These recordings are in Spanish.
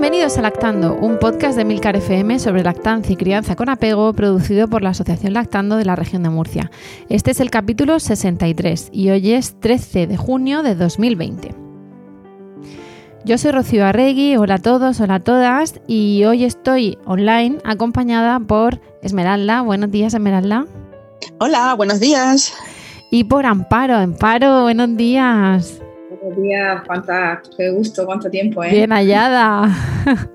Bienvenidos a Lactando, un podcast de Milcar FM sobre lactancia y crianza con apego producido por la Asociación Lactando de la región de Murcia. Este es el capítulo 63 y hoy es 13 de junio de 2020. Yo soy Rocío Arregui, hola a todos, hola a todas y hoy estoy online acompañada por Esmeralda. Buenos días, Esmeralda. Hola, buenos días. Y por Amparo, Amparo, buenos días. Buenos días, cuánta, qué gusto, cuánto tiempo, ¿eh? Bien hallada.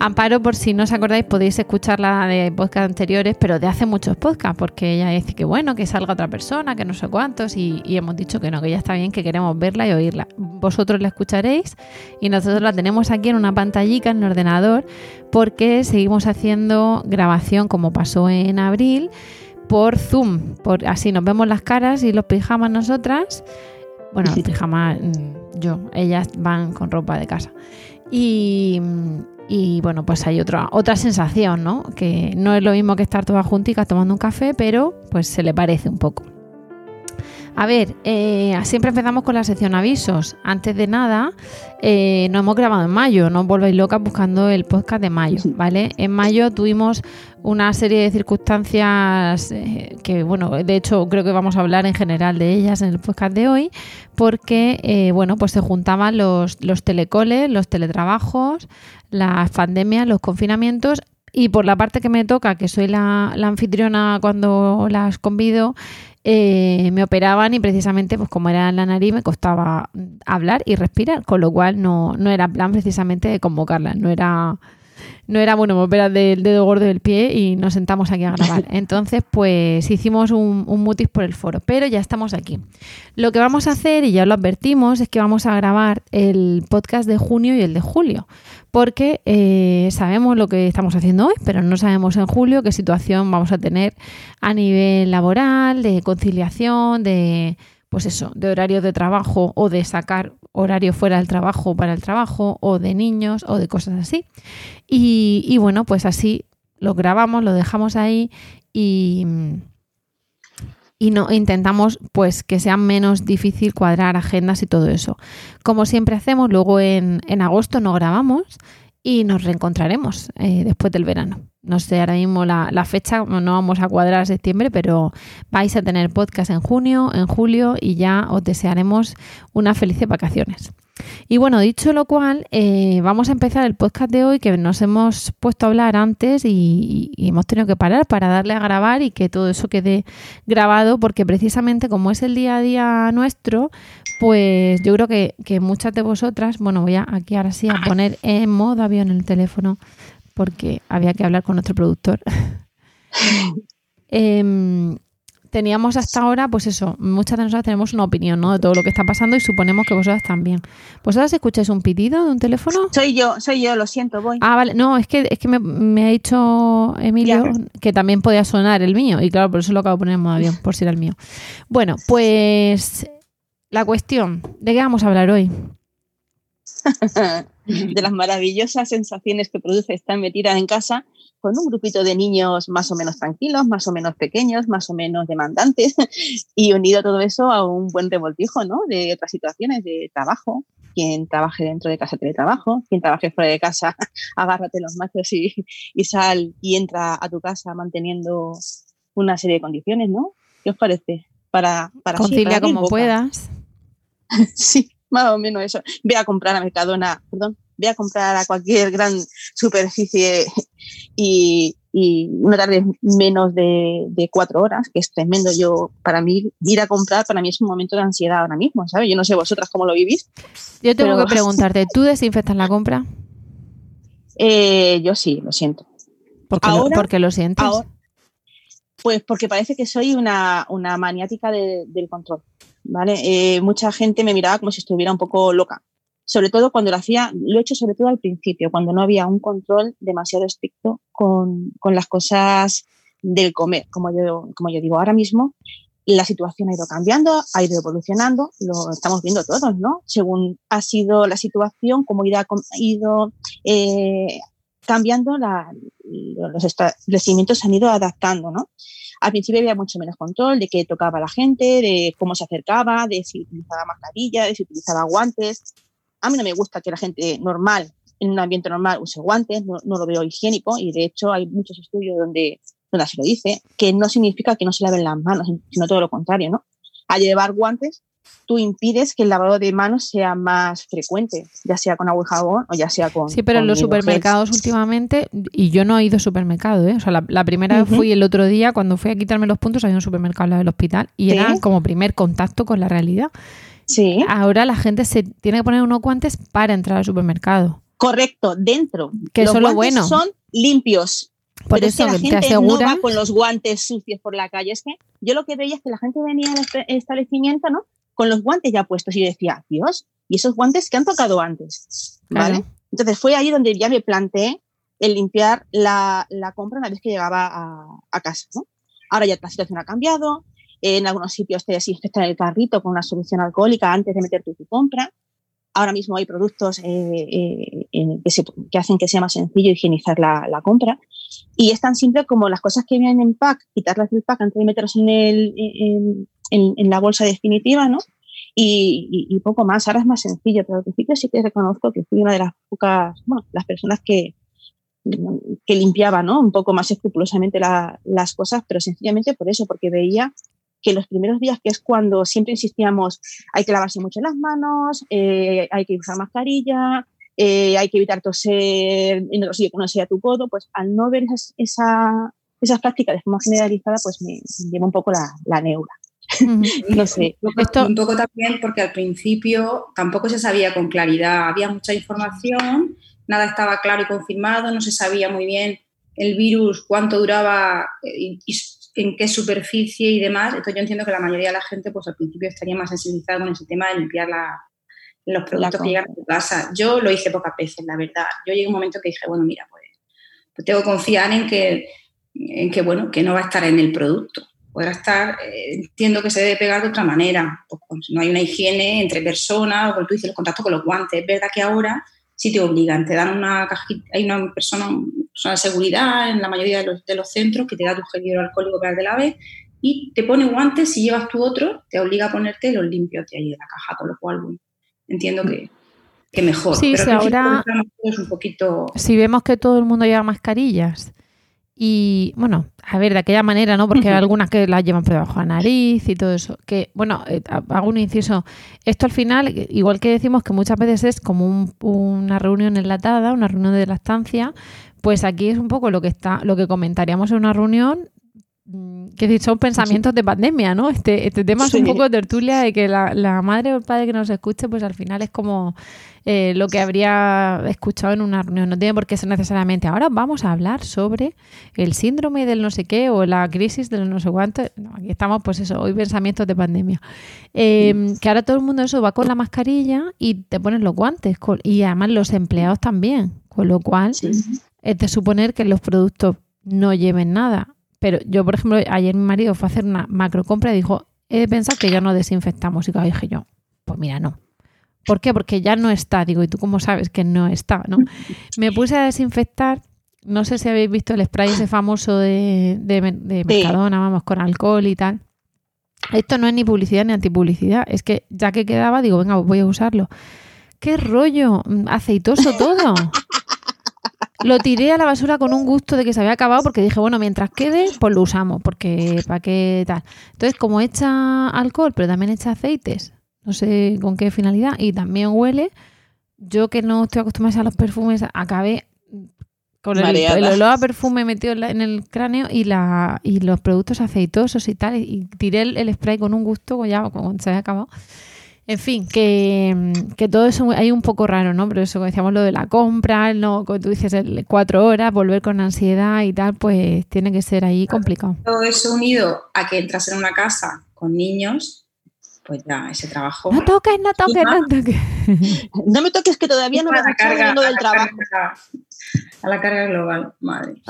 Amparo, por si no os acordáis, podéis escucharla de podcast anteriores, pero de hace muchos podcasts, porque ella dice que bueno, que salga otra persona, que no sé cuántos, y, y, hemos dicho que no, que ya está bien, que queremos verla y oírla. Vosotros la escucharéis y nosotros la tenemos aquí en una pantallica en el ordenador, porque seguimos haciendo grabación como pasó en abril por Zoom, por, así nos vemos las caras y los pijamas nosotras bueno, pijama yo, ellas van con ropa de casa. Y, y, bueno, pues hay otra, otra sensación, ¿no? Que no es lo mismo que estar todas junticas tomando un café, pero pues se le parece un poco. A ver, eh, siempre empezamos con la sección avisos. Antes de nada, eh, no hemos grabado en mayo, no os volváis locas buscando el podcast de mayo, ¿vale? En mayo tuvimos una serie de circunstancias eh, que, bueno, de hecho creo que vamos a hablar en general de ellas en el podcast de hoy, porque, eh, bueno, pues se juntaban los, los telecoles, los teletrabajos, las pandemias, los confinamientos y por la parte que me toca, que soy la, la anfitriona cuando las convido, eh, me operaban y precisamente, pues como era en la nariz, me costaba hablar y respirar, con lo cual no, no era plan precisamente de convocarlas, no era no era bueno, me operan del dedo gordo del pie y nos sentamos aquí a grabar. Entonces, pues hicimos un, un, mutis por el foro, pero ya estamos aquí. Lo que vamos a hacer, y ya lo advertimos, es que vamos a grabar el podcast de junio y el de julio, porque eh, sabemos lo que estamos haciendo hoy, pero no sabemos en julio qué situación vamos a tener a nivel laboral, de conciliación, de pues eso, de horarios de trabajo o de sacar horario fuera del trabajo para el trabajo o de niños o de cosas así. Y, y bueno, pues así lo grabamos, lo dejamos ahí y, y no intentamos pues que sea menos difícil cuadrar agendas y todo eso. Como siempre hacemos, luego en, en agosto no grabamos y nos reencontraremos eh, después del verano. No sé ahora mismo la, fecha, no vamos a cuadrar septiembre, pero vais a tener podcast en junio, en julio y ya os desearemos unas felices vacaciones. Y bueno, dicho lo cual, eh, vamos a empezar el podcast de hoy que nos hemos puesto a hablar antes y, hemos tenido que parar para darle a grabar y que todo eso quede grabado porque precisamente como es el día a día nuestro, pues yo creo que, que muchas de vosotras, bueno, voy a aquí ahora sí a poner en modo avión el teléfono porque había que hablar con nuestro productor. eh, teníamos hasta ahora, pues eso, muchas de nosotras tenemos una opinión ¿no? de todo lo que está pasando y suponemos que vosotras también. ¿Vosotras escucháis un pitido de un teléfono? Soy yo, soy yo, lo siento, voy. Ah, vale, no, es que, es que me, me ha dicho Emilio ya. que también podía sonar el mío y claro, por eso lo acabo de poner en modo avión, por si era el mío. Bueno, pues la cuestión, ¿de qué vamos a hablar hoy? de las maravillosas sensaciones que produce estar metida en casa con un grupito de niños más o menos tranquilos, más o menos pequeños, más o menos demandantes y unido todo eso a un buen revoltijo ¿no? de otras situaciones de trabajo. Quien trabaje dentro de casa teletrabajo, quien trabaje fuera de casa, agárrate los machos y, y sal y entra a tu casa manteniendo una serie de condiciones, ¿no? ¿Qué os parece? Para, para Concilia sí, para como puedas. sí, más o menos eso. Ve a comprar a Mercadona, perdón, ve a comprar a cualquier gran superficie y, y una tarde menos de, de, cuatro horas, que es tremendo. Yo, para mí, ir a comprar, para mí es un momento de ansiedad ahora mismo, ¿sabes? Yo no sé vosotras cómo lo vivís. Yo tengo pero... que preguntarte, ¿tú desinfectas la compra? Eh, yo sí, lo siento. Lo, porque lo sientes. pues porque parece que soy una, maniática del control. ¿Vale? Eh, mucha gente me miraba como si estuviera un poco loca. Sobre todo cuando lo hacía, lo he hecho sobre todo al principio, cuando no había un control demasiado estricto con, con las cosas del comer, como yo, como yo digo ahora mismo. La situación ha ido cambiando, ha ido evolucionando, lo estamos viendo todos, ¿no? Según ha sido la situación, cómo ha ido eh, cambiando, los establecimientos se han ido adaptando, ¿no? Al principio había mucho menos control de qué tocaba la gente, de cómo se acercaba, de si utilizaba mascarilla, de si utilizaba guantes. A mí no me gusta que la gente normal, en un ambiente normal, use guantes, no, lo veo higiénico y de hecho hay muchos estudios donde, donde se lo dice, que no significa que no se laven las manos, sino todo lo contrario, ¿no? Al llevar guantes tú impides que el lavado de manos sea más frecuente, ya sea con agua y jabón o ya sea con. Sí, pero en los supermercados últimamente, y yo no he ido a supermercado, ¿eh? o sea, la, primera vez fui el otro día, cuando fui a quitarme los puntos, había un supermercado al lado del hospital y era como primer contacto con la realidad. Sí. Ahora la gente se tiene que poner unos guantes para entrar al supermercado. Correcto, dentro. Que eso es lo bueno. Son limpios. Por eso la gente no va con los guantes sucios por la calle. Es que yo lo que veía es que la gente venía al establecimiento, ¿no? Con los guantes ya puestos y decía, Dios, ¿y esos guantes que han tocado antes? ¿Vale? Entonces fue ahí donde ya me planteé el limpiar la, compra una vez que llegaba a, casa. ¿no? Ahora ya la situación ha cambiado. En algunos sitios te desinfectan el carrito con una solución alcohólica antes de meter tu, compra. Ahora mismo hay productos eh, eh, que, hacen que sea más sencillo higienizar la, compra. Y es tan simple como las cosas que vienen en pack, quitarlas del pack antes de meterlas en, el, en, la bolsa definitiva, ¿no? Y, poco más. Ahora es más sencillo, pero al principio sí que reconozco que fui una de las pocas, bueno, las personas que, que limpiaba, ¿no? Un poco más escrupulosamente las cosas, pero sencillamente por eso, porque veía que los primeros días, que es cuando siempre insistíamos, hay que lavarse mucho las manos, eh, hay que usar mascarilla, eh, hay que evitar toser en otro sitio que no sea tu codo, pues al no ver esa, esas prácticas de forma generalizada, pues me, lleva un poco la, la neura. no sé. Un poco también porque al principio tampoco se sabía con claridad, había mucha información, nada estaba claro y confirmado, no se sabía muy bien el virus, cuánto duraba eh, y, en qué superficie y demás. Entonces yo entiendo que la mayoría de la gente pues al principio estaría más sensibilizada con ese tema de limpiar los productos que llegan a tu casa. Yo lo hice pocas veces, la verdad. Yo llegué a un momento que dije, bueno, mira, pues, pues tengo que confiar en que, en que, bueno, que no va a estar en el producto podrá estar, eh, entiendo que se debe pegar de otra manera, pues, no hay una higiene entre personas, o como tú dices, el contacto con los guantes. Es verdad que ahora sí te obligan, te dan una cajita, hay una persona, de seguridad en la mayoría de los, de los, centros que te da tu gel hidroalcohólico para que te laves y te pone guantes, si llevas tu otro, te obliga a ponerte los limpios de ahí de la caja, con lo cual entiendo que, que mejor. Sí, Pero ahora es un poquito... Si vemos que todo el mundo lleva mascarillas y bueno, a ver, de aquella manera, ¿no? Porque hay algunas que las llevan por debajo de la nariz y todo eso. Que, bueno, eh, hago un inciso. Esto al final, igual que decimos que muchas veces es como una reunión enlatada, una reunión de estancia, pues aquí es un poco lo que está, lo que comentaríamos en una reunión mm, que son pensamientos de pandemia, ¿no? Este, este tema es un poco de tertulia de que la, la, madre o el padre que nos escuche, pues al final es como eh, lo que habría escuchado en una reunión. No tiene por qué ser necesariamente. Ahora vamos a hablar sobre el síndrome del no sé qué o la crisis del no sé cuánto. aquí estamos, pues eso, hoy pensamientos de pandemia. Em, que ahora todo el mundo eso va con la mascarilla y te pones los guantes. y además los empleados también. Con lo cual, es de suponer que los productos no lleven nada. Pero yo, por ejemplo, ayer mi marido fue a hacer una macro compra y dijo, he de pensar que ya no desinfectamos. Y dije yo, pues mira, no. ¿Por qué? Porque ya no está. Digo, ¿y tú cómo sabes que no está? ¿no? Me puse a desinfectar. No sé si habéis visto el spray ese famoso de, de, Mercadona, vamos, con alcohol y tal. Esto no es ni publicidad ni antipublicidad. Es que ya que quedaba, digo, venga, voy a usarlo. ¡Qué rollo! Aceitoso todo. Lo tiré a la basura con un gusto de que se había acabado porque dije, bueno, mientras quede, pues lo usamos, porque para qué tal. Entonces, como echa alcohol, pero también echa aceites, no sé con qué finalidad, y también huele. Yo que no estoy acostumbrada a los perfumes, acabé con el, olor a perfume metido en el cráneo y la y los productos aceitosos y tal, y tiré el, spray con un gusto, ya cuando se había acabado. En fin, que, que, todo eso hay un poco raro, ¿no? Pero eso, como decíamos, lo de la compra, no, como tú dices, el cuatro horas, volver con ansiedad y tal, pues tiene que ser ahí complicado. Todo eso unido a que entras en una casa con niños, pues ya ese trabajo. No toques, no toques, no toques. No me toques que todavía no me la carga, del trabajo. Carga, a la carga global, madre.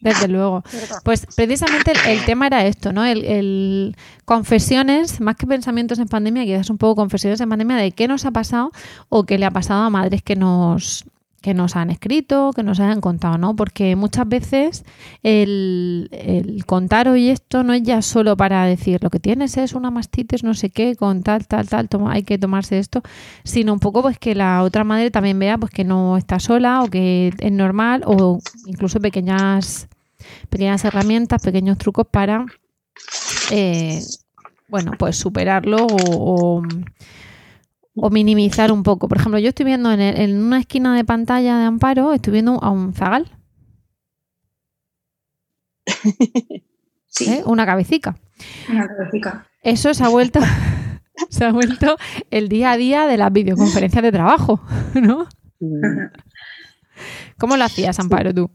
Desde luego. Pues precisamente el, tema era esto, ¿no? El, confesiones, más que pensamientos en pandemia, quizás un poco confesiones en pandemia de qué nos ha pasado o qué le ha pasado a madres que nos que nos han escrito, que nos hayan contado, ¿no? Porque muchas veces el, el, contar hoy esto no es ya solo para decir lo que tienes es una mastitis, no sé qué, con tal, tal, tal, toma, hay que tomarse esto, sino un poco pues que la otra madre también vea pues que no está sola o que es normal o incluso pequeñas pequeñas herramientas, pequeños trucos para, eh, bueno, pues superarlo o, minimizar un poco. Por ejemplo, yo estoy viendo en, una esquina de pantalla de Amparo, estoy viendo a un zagal. ¿Eh? Una cabecita. Una cabecita. Eso se ha vuelto... se ha vuelto el día a día de las videoconferencias de trabajo, ¿no? ¿Cómo lo hacías, Amparo, tú?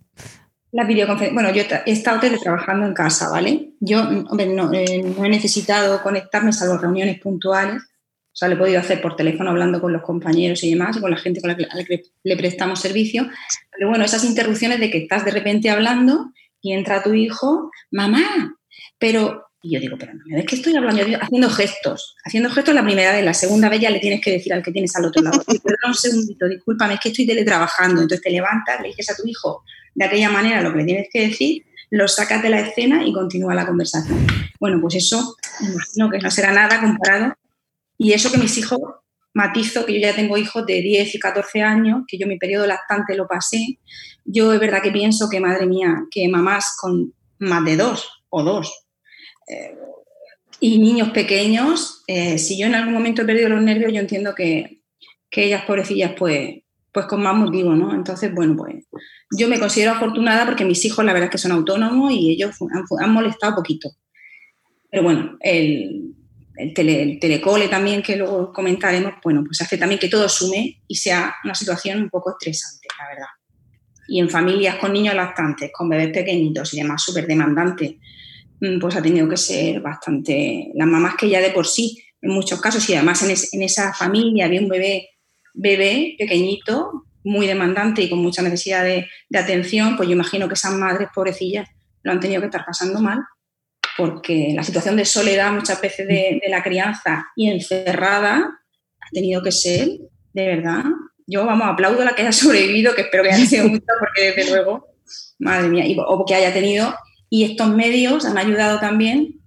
La videoconferencia. Bueno, yo he estado teletrabajando en casa, ¿vale? Yo eh, no, he necesitado conectarme salvo reuniones puntuales. O sea, lo he podido hacer por teléfono hablando con los compañeros y demás, y con la gente con la que, le prestamos servicio. Pero bueno, esas interrupciones de que estás de repente hablando y entra tu hijo, mamá, pero y yo digo, pero no me ves que estoy hablando, haciendo gestos, haciendo gestos la primera vez, la segunda vez ya le tienes que decir al que tienes al otro lado, perdón un segundito, discúlpame, es que estoy teletrabajando, entonces te levantas, le dices a tu hijo, de aquella manera lo que le tienes que decir, lo sacas de la escena y continúa la conversación. Bueno, pues eso, imagino que no será nada comparado. Y eso que mis hijos, matizo que yo ya tengo hijos de 10 y 14 años, que yo mi periodo lactante lo pasé, yo es verdad que pienso que, madre mía, que mamás con más de dos o dos eh, y niños pequeños, eh, si yo en algún momento he perdido los nervios, yo entiendo que, que ellas, pobrecillas, pues, pues con más motivo, ¿no? Entonces, bueno, pues yo me considero afortunada porque mis hijos la verdad es que son autónomos y ellos han, molestado poquito. Pero bueno, el, el, telecole también, que luego comentaremos, bueno, pues hace también que todo sume y sea una situación un poco estresante, la verdad. Y en familias con niños lactantes, con bebés pequeñitos y demás súper demandantes, mm, pues ha tenido que ser bastante... Las mamás que ya de por sí, en muchos casos, y además en, en esa familia había un bebé, bebé pequeñito, muy demandante y con mucha necesidad de, atención, pues yo imagino que esas madres pobrecillas lo han tenido que estar pasando mal, porque la situación de soledad muchas veces de, la crianza y encerrada ha tenido que ser, de verdad, yo vamos, aplaudo a la que haya sobrevivido, que espero que haya sido mucho, porque desde luego, madre mía, o que haya tenido, y estos medios han ayudado también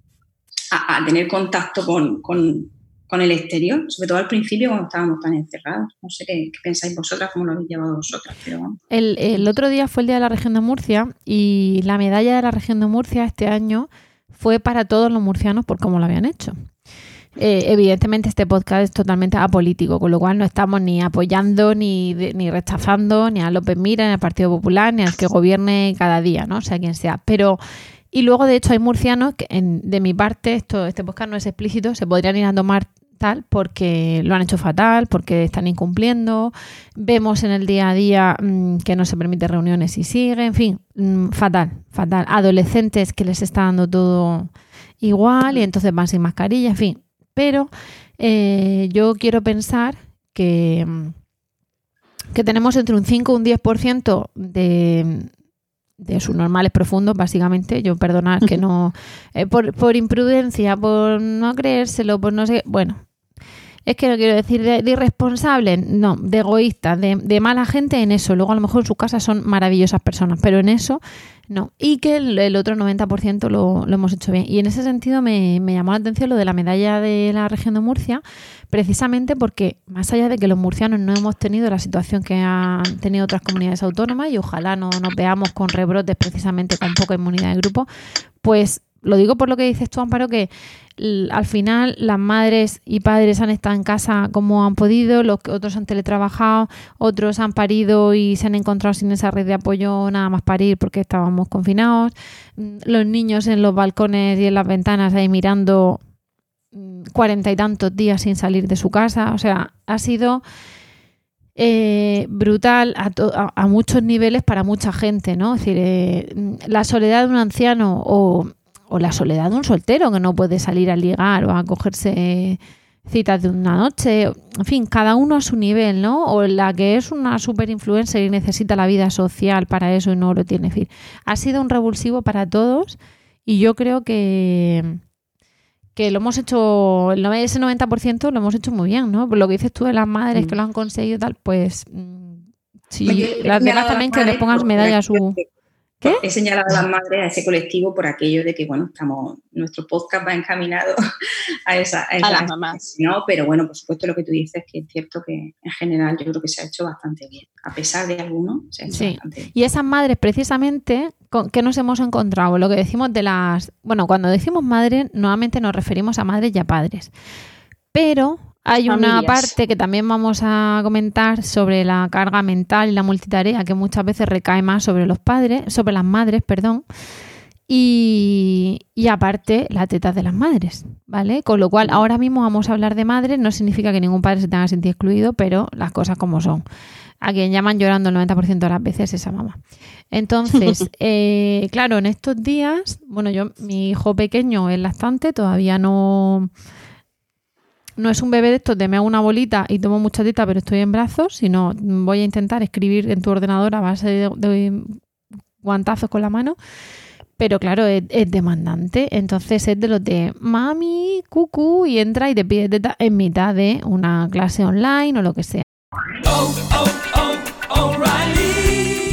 a, tener contacto con, con el exterior, sobre todo al principio cuando estábamos tan encerrados. No sé qué, pensáis vosotras, cómo lo habéis llevado vosotras. el, otro día fue el Día de la Región de Murcia y la medalla de la Región de Murcia este año fue para todos los murcianos por cómo lo habían hecho. Eh, evidentemente este podcast es totalmente apolítico, con lo cual no estamos ni apoyando ni, ni rechazando ni a López Mira, ni al Partido Popular, ni al que gobierne cada día, ¿no? O sea, quien sea. Pero y luego, de hecho, hay murcianos que, de mi parte, esto, este podcast no es explícito, se podrían ir a tomar tal porque lo han hecho fatal, porque están incumpliendo. Vemos en el día a día mm, que no se permite reuniones y sigue, en fin, mm, fatal, fatal. Adolescentes que les está dando todo igual y entonces van sin mascarilla, en fin. Pero eh, yo quiero pensar que, mm, que tenemos entre un 5 y un 10% de, de sus normales profundos, básicamente. Yo perdonad que no. Eh, por, por, imprudencia, por no creérselo, por no sé. Bueno, es que no quiero decir de, irresponsable, no, de egoísta, de, mala gente en eso. Luego a lo mejor en su casa son maravillosas personas, pero en eso no. Y que el, otro 90% lo, lo, hemos hecho bien. Y en ese sentido me, me, llamó la atención lo de la medalla de la región de Murcia, precisamente porque más allá de que los murcianos no hemos tenido la situación que han tenido otras comunidades autónomas y ojalá no nos veamos con rebrotes precisamente con poca inmunidad de grupo, pues lo digo por lo que dices tú, Amparo, que al final las madres y padres han estado en casa como han podido, los otros han teletrabajado, otros han parido y se han encontrado sin esa red de apoyo nada más parir porque estábamos confinados, mm, los niños en los balcones y en las ventanas ahí mirando mm, cuarenta y tantos días sin salir de su casa. O sea, ha sido eh, brutal a, muchos niveles para mucha gente, ¿no? Es decir, eh, la soledad de un anciano o, o, la soledad de un soltero que no puede salir a ligar o a cogerse citas de una noche, en fin, cada uno a su nivel, ¿no? O la que es una super influencer y necesita la vida social para eso y no lo tiene. En fin, ha sido un revulsivo para todos y yo creo que que lo hemos hecho, ese 90% lo hemos hecho muy bien, ¿no? Por lo que dices tú de las madres que lo han conseguido tal, pues mm, sí, las demás también que le pongas medalla a su... ¿Qué? He señalado a las madres, a ese colectivo, por aquello de que, bueno, estamos, nuestro podcast va encaminado a, esa, a, las mamás. ¿no? Pero bueno, por supuesto lo que tú dices, que es cierto que en general yo creo que se ha hecho bastante bien. A pesar de algunos, se ha hecho bastante bien. Y esas madres, precisamente, ¿con ¿qué nos hemos encontrado? Lo que decimos de las... Bueno, cuando decimos madre, nuevamente nos referimos a madres y a padres. Pero hay una parte que también vamos a comentar sobre la carga mental y la multitarea que muchas veces recae más sobre los padres, sobre las madres, perdón. Y, aparte, las tetas de las madres, ¿vale? Con lo cual, ahora mismo vamos a hablar de madres, no significa que ningún padre se tenga sentido excluido, pero las cosas como son. A quien llaman llorando el 90% de las veces esa mamá. Entonces, eh, claro, en estos días, bueno, yo, mi hijo pequeño es lactante, todavía no, no es un bebé de estos de me una bolita y tomo mucha teta pero estoy en brazos, sino voy a intentar escribir en tu ordenador a base de, guantazos con la mano. Pero claro, es, demandante. Entonces es de los de mami, cucu, y entra y te pide teta en mitad de una clase online o lo que sea. Oh, oh, oh,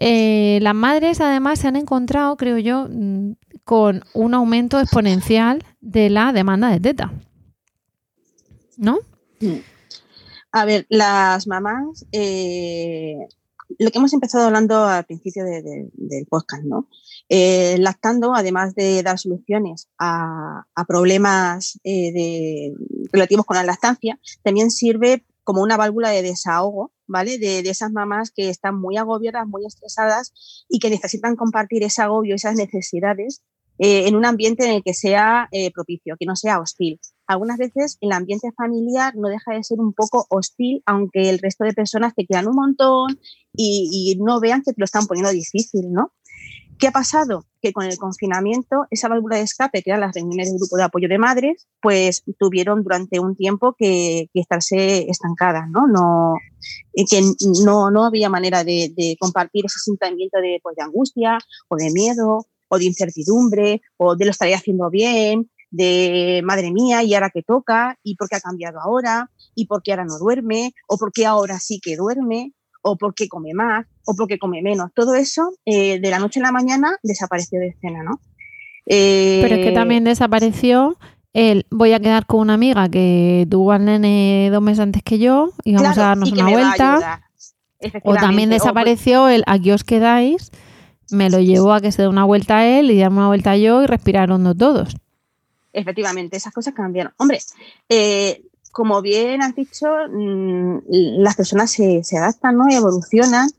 Eh, las madres además se han encontrado, creo yo, mm, con un aumento exponencial de la demanda de teta. ¿No? A ver, las mamás, eh, lo que hemos empezado hablando al principio del podcast, ¿no? Eh, lactando, además de dar soluciones a, problemas relativos con la lactancia, también sirve como una válvula de desahogo ¿vale? De, esas mamás que están muy agobiadas, muy estresadas y que necesitan compartir ese agobio, esas necesidades eh, en un ambiente en el que sea eh, propicio, que no sea hostil. Algunas veces el ambiente familiar no deja de ser un poco hostil, aunque el resto de personas te quieran un montón y, y no vean que te lo están poniendo difícil, ¿no? ¿Qué ha pasado? Que con el confinamiento, esa válvula de escape, que eran las reuniones del grupo de apoyo de madres, pues tuvieron durante un tiempo que, estarse estancadas, ¿no? no que no, no había manera de, compartir ese sentimiento de, pues, de angustia o de miedo o de incertidumbre o de lo estaré haciendo bien, de madre mía, y ahora que toca, y por qué ha cambiado ahora, y por qué ahora no duerme, o por qué ahora sí que duerme o porque come más, o porque come menos. Todo eso eh, de la noche a la mañana desapareció de escena, ¿no? Pero es que también eh, desapareció el voy a quedar con una amiga que tuvo al nene dos meses antes que yo y vamos a darnos una vuelta. O también desapareció el aquí os quedáis, me lo llevó a que se dé una vuelta a él y darme una vuelta yo y respirar hondo todos. Efectivamente, esas cosas cambiaron. Hombre, eh, como bien has dicho, mm, las personas se, adaptan ¿no? y evolucionan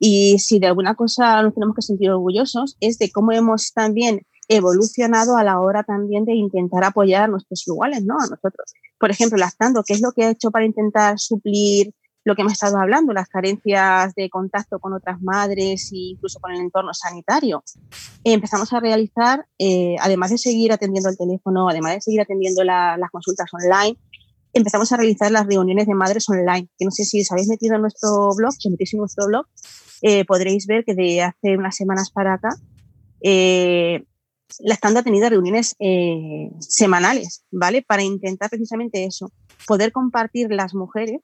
y si de alguna cosa nos tenemos que sentir orgullosos es de cómo hemos también evolucionado a la hora también de intentar apoyar a nuestros iguales, ¿no? A nosotros. Por ejemplo, lactando, ¿qué es lo que ha hecho para intentar suplir lo que hemos estado hablando, las carencias de contacto con otras madres e incluso con el entorno sanitario. empezamos a realizar, eh, además de seguir atendiendo el teléfono, además de seguir atendiendo las consultas online, empezamos a realizar las reuniones de madres online, que no sé si os habéis metido en nuestro blog, si metéis en nuestro blog, eh, podréis ver que de hace unas semanas para acá, eh, la estando ha tenido reuniones eh, semanales, ¿vale? Para intentar precisamente eso, poder compartir las mujeres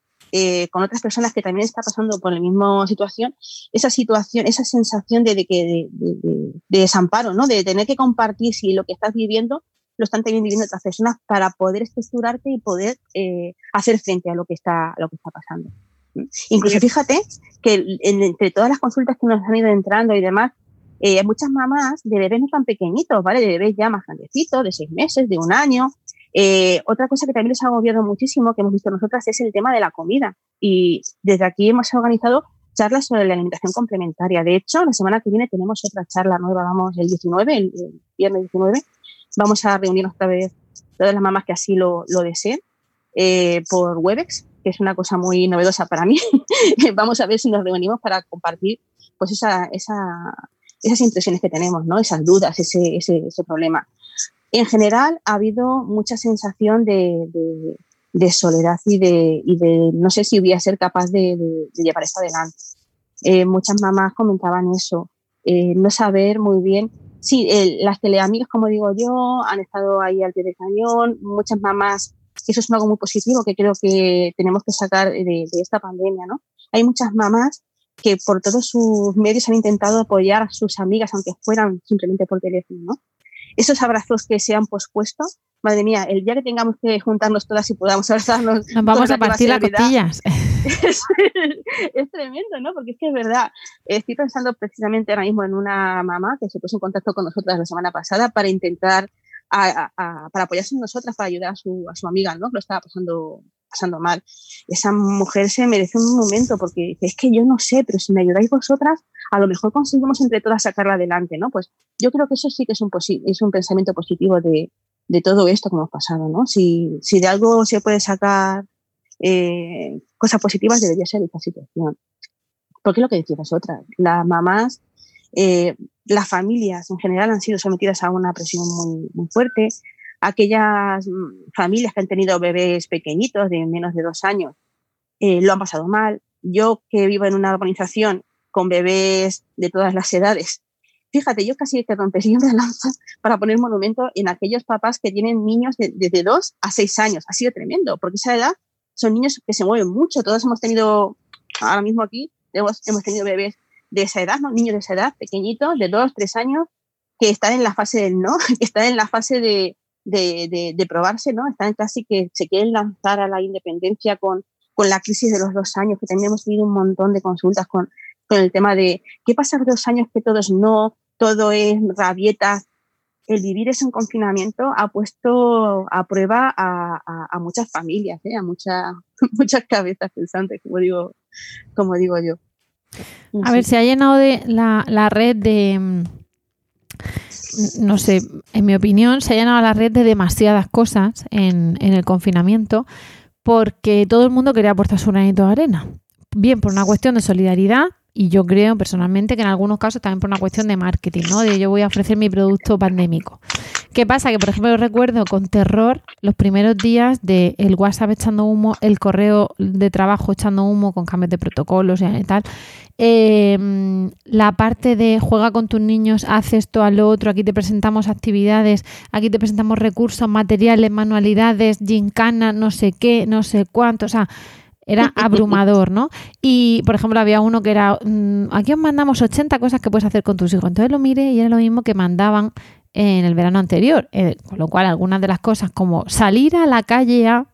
con otras personas que también están pasando por la misma situación, esa situación, esa sensación de, de, de, de, desamparo, ¿no? De tener que compartir si lo que estás viviendo lo están también viviendo otras personas para poder estructurarte y poder eh, hacer frente a lo que está, lo que está pasando. Incluso fíjate que entre todas las consultas que nos han ido entrando y demás, eh, muchas mamás de bebés no tan pequeñitos, ¿vale? De bebés ya más grandecitos, de seis meses, de un año. Eh, otra cosa que también les ha agobiado muchísimo, que hemos visto nosotras, es el tema de la comida. Y desde aquí hemos organizado charlas sobre la alimentación complementaria. De hecho, la semana que viene tenemos otra charla nueva, vamos, el 19, el, viernes 19. Vamos a reunirnos otra vez todas las mamás que así lo, lo deseen eh, por Webex, que es una cosa muy novedosa para mí. vamos a ver si nos reunimos para compartir pues esa, esa, esas impresiones que tenemos, ¿no? esas dudas, ese, ese, ese problema. En general ha habido mucha sensación de, de, de soledad y de, y de, no sé si voy a ser capaz de, llevar esto adelante. Eh, muchas mamás comentaban eso, eh, no saber muy bien. Sí, las teleamigas, como digo yo, han estado ahí al pie del cañón. Muchas mamás, eso es algo muy positivo que creo que tenemos que sacar de, esta pandemia, ¿no? Hay muchas mamás que por todos sus medios han intentado apoyar a sus amigas, aunque fueran simplemente por teléfono, ¿no? Esos abrazos que se han pospuesto madre mía, el día que tengamos que juntarnos todas y podamos abrazarnos. Nos vamos a partir las costillas. Es, tremendo, ¿no? Porque es que es verdad. Estoy pensando precisamente ahora mismo en una mamá que se puso en contacto con nosotras la semana pasada para intentar, para apoyarse en nosotras, para ayudar a su, a su amiga, ¿no? Que lo estaba pasando, pasando mal. Esa mujer se merece un momento porque es que yo no sé, pero si me ayudáis vosotras, a lo mejor conseguimos entre todas sacarla adelante, ¿no? Pues yo creo que eso sí que es un, es un pensamiento positivo de, de todo esto que hemos pasado, ¿no? Si, si de algo se puede sacar eh, cosas positivas, debería ser esta situación. Porque es lo que decís vosotras, las mamás, eh, las familias en general han sido sometidas a una presión muy, muy fuerte. Aquellas mm, familias que han tenido bebés pequeñitos de menos de dos años eh, lo han pasado mal. Yo que vivo en una organización con bebés de todas las edades, Fíjate, yo casi te rompería una lanza para poner monumento en aquellos papás que tienen niños de, desde 2 a 6 años. Ha sido tremendo, porque esa edad son niños que se mueven mucho. Todos hemos tenido, ahora mismo aquí, hemos, hemos tenido bebés de esa edad, ¿no? niños de esa edad, pequeñitos, de 2, 3 años, que están en la fase del no, que están en la fase de, de, de, de, probarse, ¿no? Están casi que se quieren lanzar a la independencia con, con la crisis de los dos años, que también hemos tenido un montón de consultas con, con el tema de qué pasa dos años que todos no, todo es rabietas. El vivir eso en confinamiento ha puesto a prueba a, muchas familias, ¿eh? a muchas muchas cabezas pensantes, como digo, como digo yo. A ver, se ha llenado de la, red de, mm, no sé, en mi opinión, se ha llenado la red de demasiadas cosas en, en el confinamiento porque todo el mundo quería aportar su granito de arena. Bien por una cuestión de solidaridad, y yo creo personalmente que en algunos casos también por una cuestión de marketing, ¿no? De yo voy a ofrecer mi producto pandémico. ¿Qué pasa? Que, por ejemplo, yo recuerdo con terror los primeros días de el WhatsApp echando humo, el correo de trabajo echando humo con cambios de protocolos y tal. Em, la parte de juega con tus niños, haz esto, a lo otro, aquí te presentamos actividades, aquí te presentamos recursos, materiales, manualidades, gincana, no sé qué, no sé cuánto, o sea, era abrumador, ¿no? Y, por ejemplo, había uno que era, mm, aquí os mandamos 80 cosas que puedes hacer con tus hijos. Entonces lo miré y era lo mismo que mandaban en el verano anterior. Eh, con lo cual, algunas de las cosas como salir a la calle a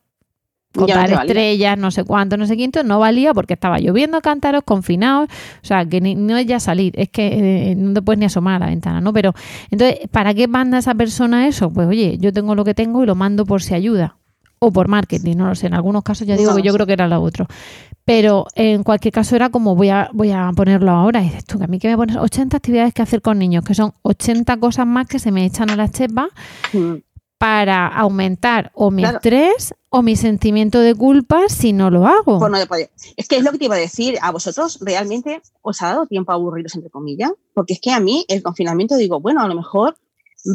comprar estrellas, no sé cuánto, no sé quién, no valía porque estaba lloviendo cántaros, confinados, o sea, que no es ya salir, es que eh, no te puedes ni asomar a la ventana, ¿no? Pero, entonces, ¿para qué manda esa persona eso? Pues oye, yo tengo lo que tengo y lo mando por si ayuda o por marketing, no lo sé. En algunos casos ya digo que yo creo que era lo otro. Pero en cualquier caso era como voy a, voy a ponerlo ahora. Y dices tú, que a mí que me pones 80 actividades que hacer con niños, que son 80 cosas más que se me echan a la chepa mm. para aumentar o mi estrés o mi sentimiento de culpa si no lo hago. Pues es que es lo que te iba a decir. A vosotros realmente os ha dado tiempo a aburriros, entre comillas. Porque es que a mí el confinamiento digo, bueno, a lo mejor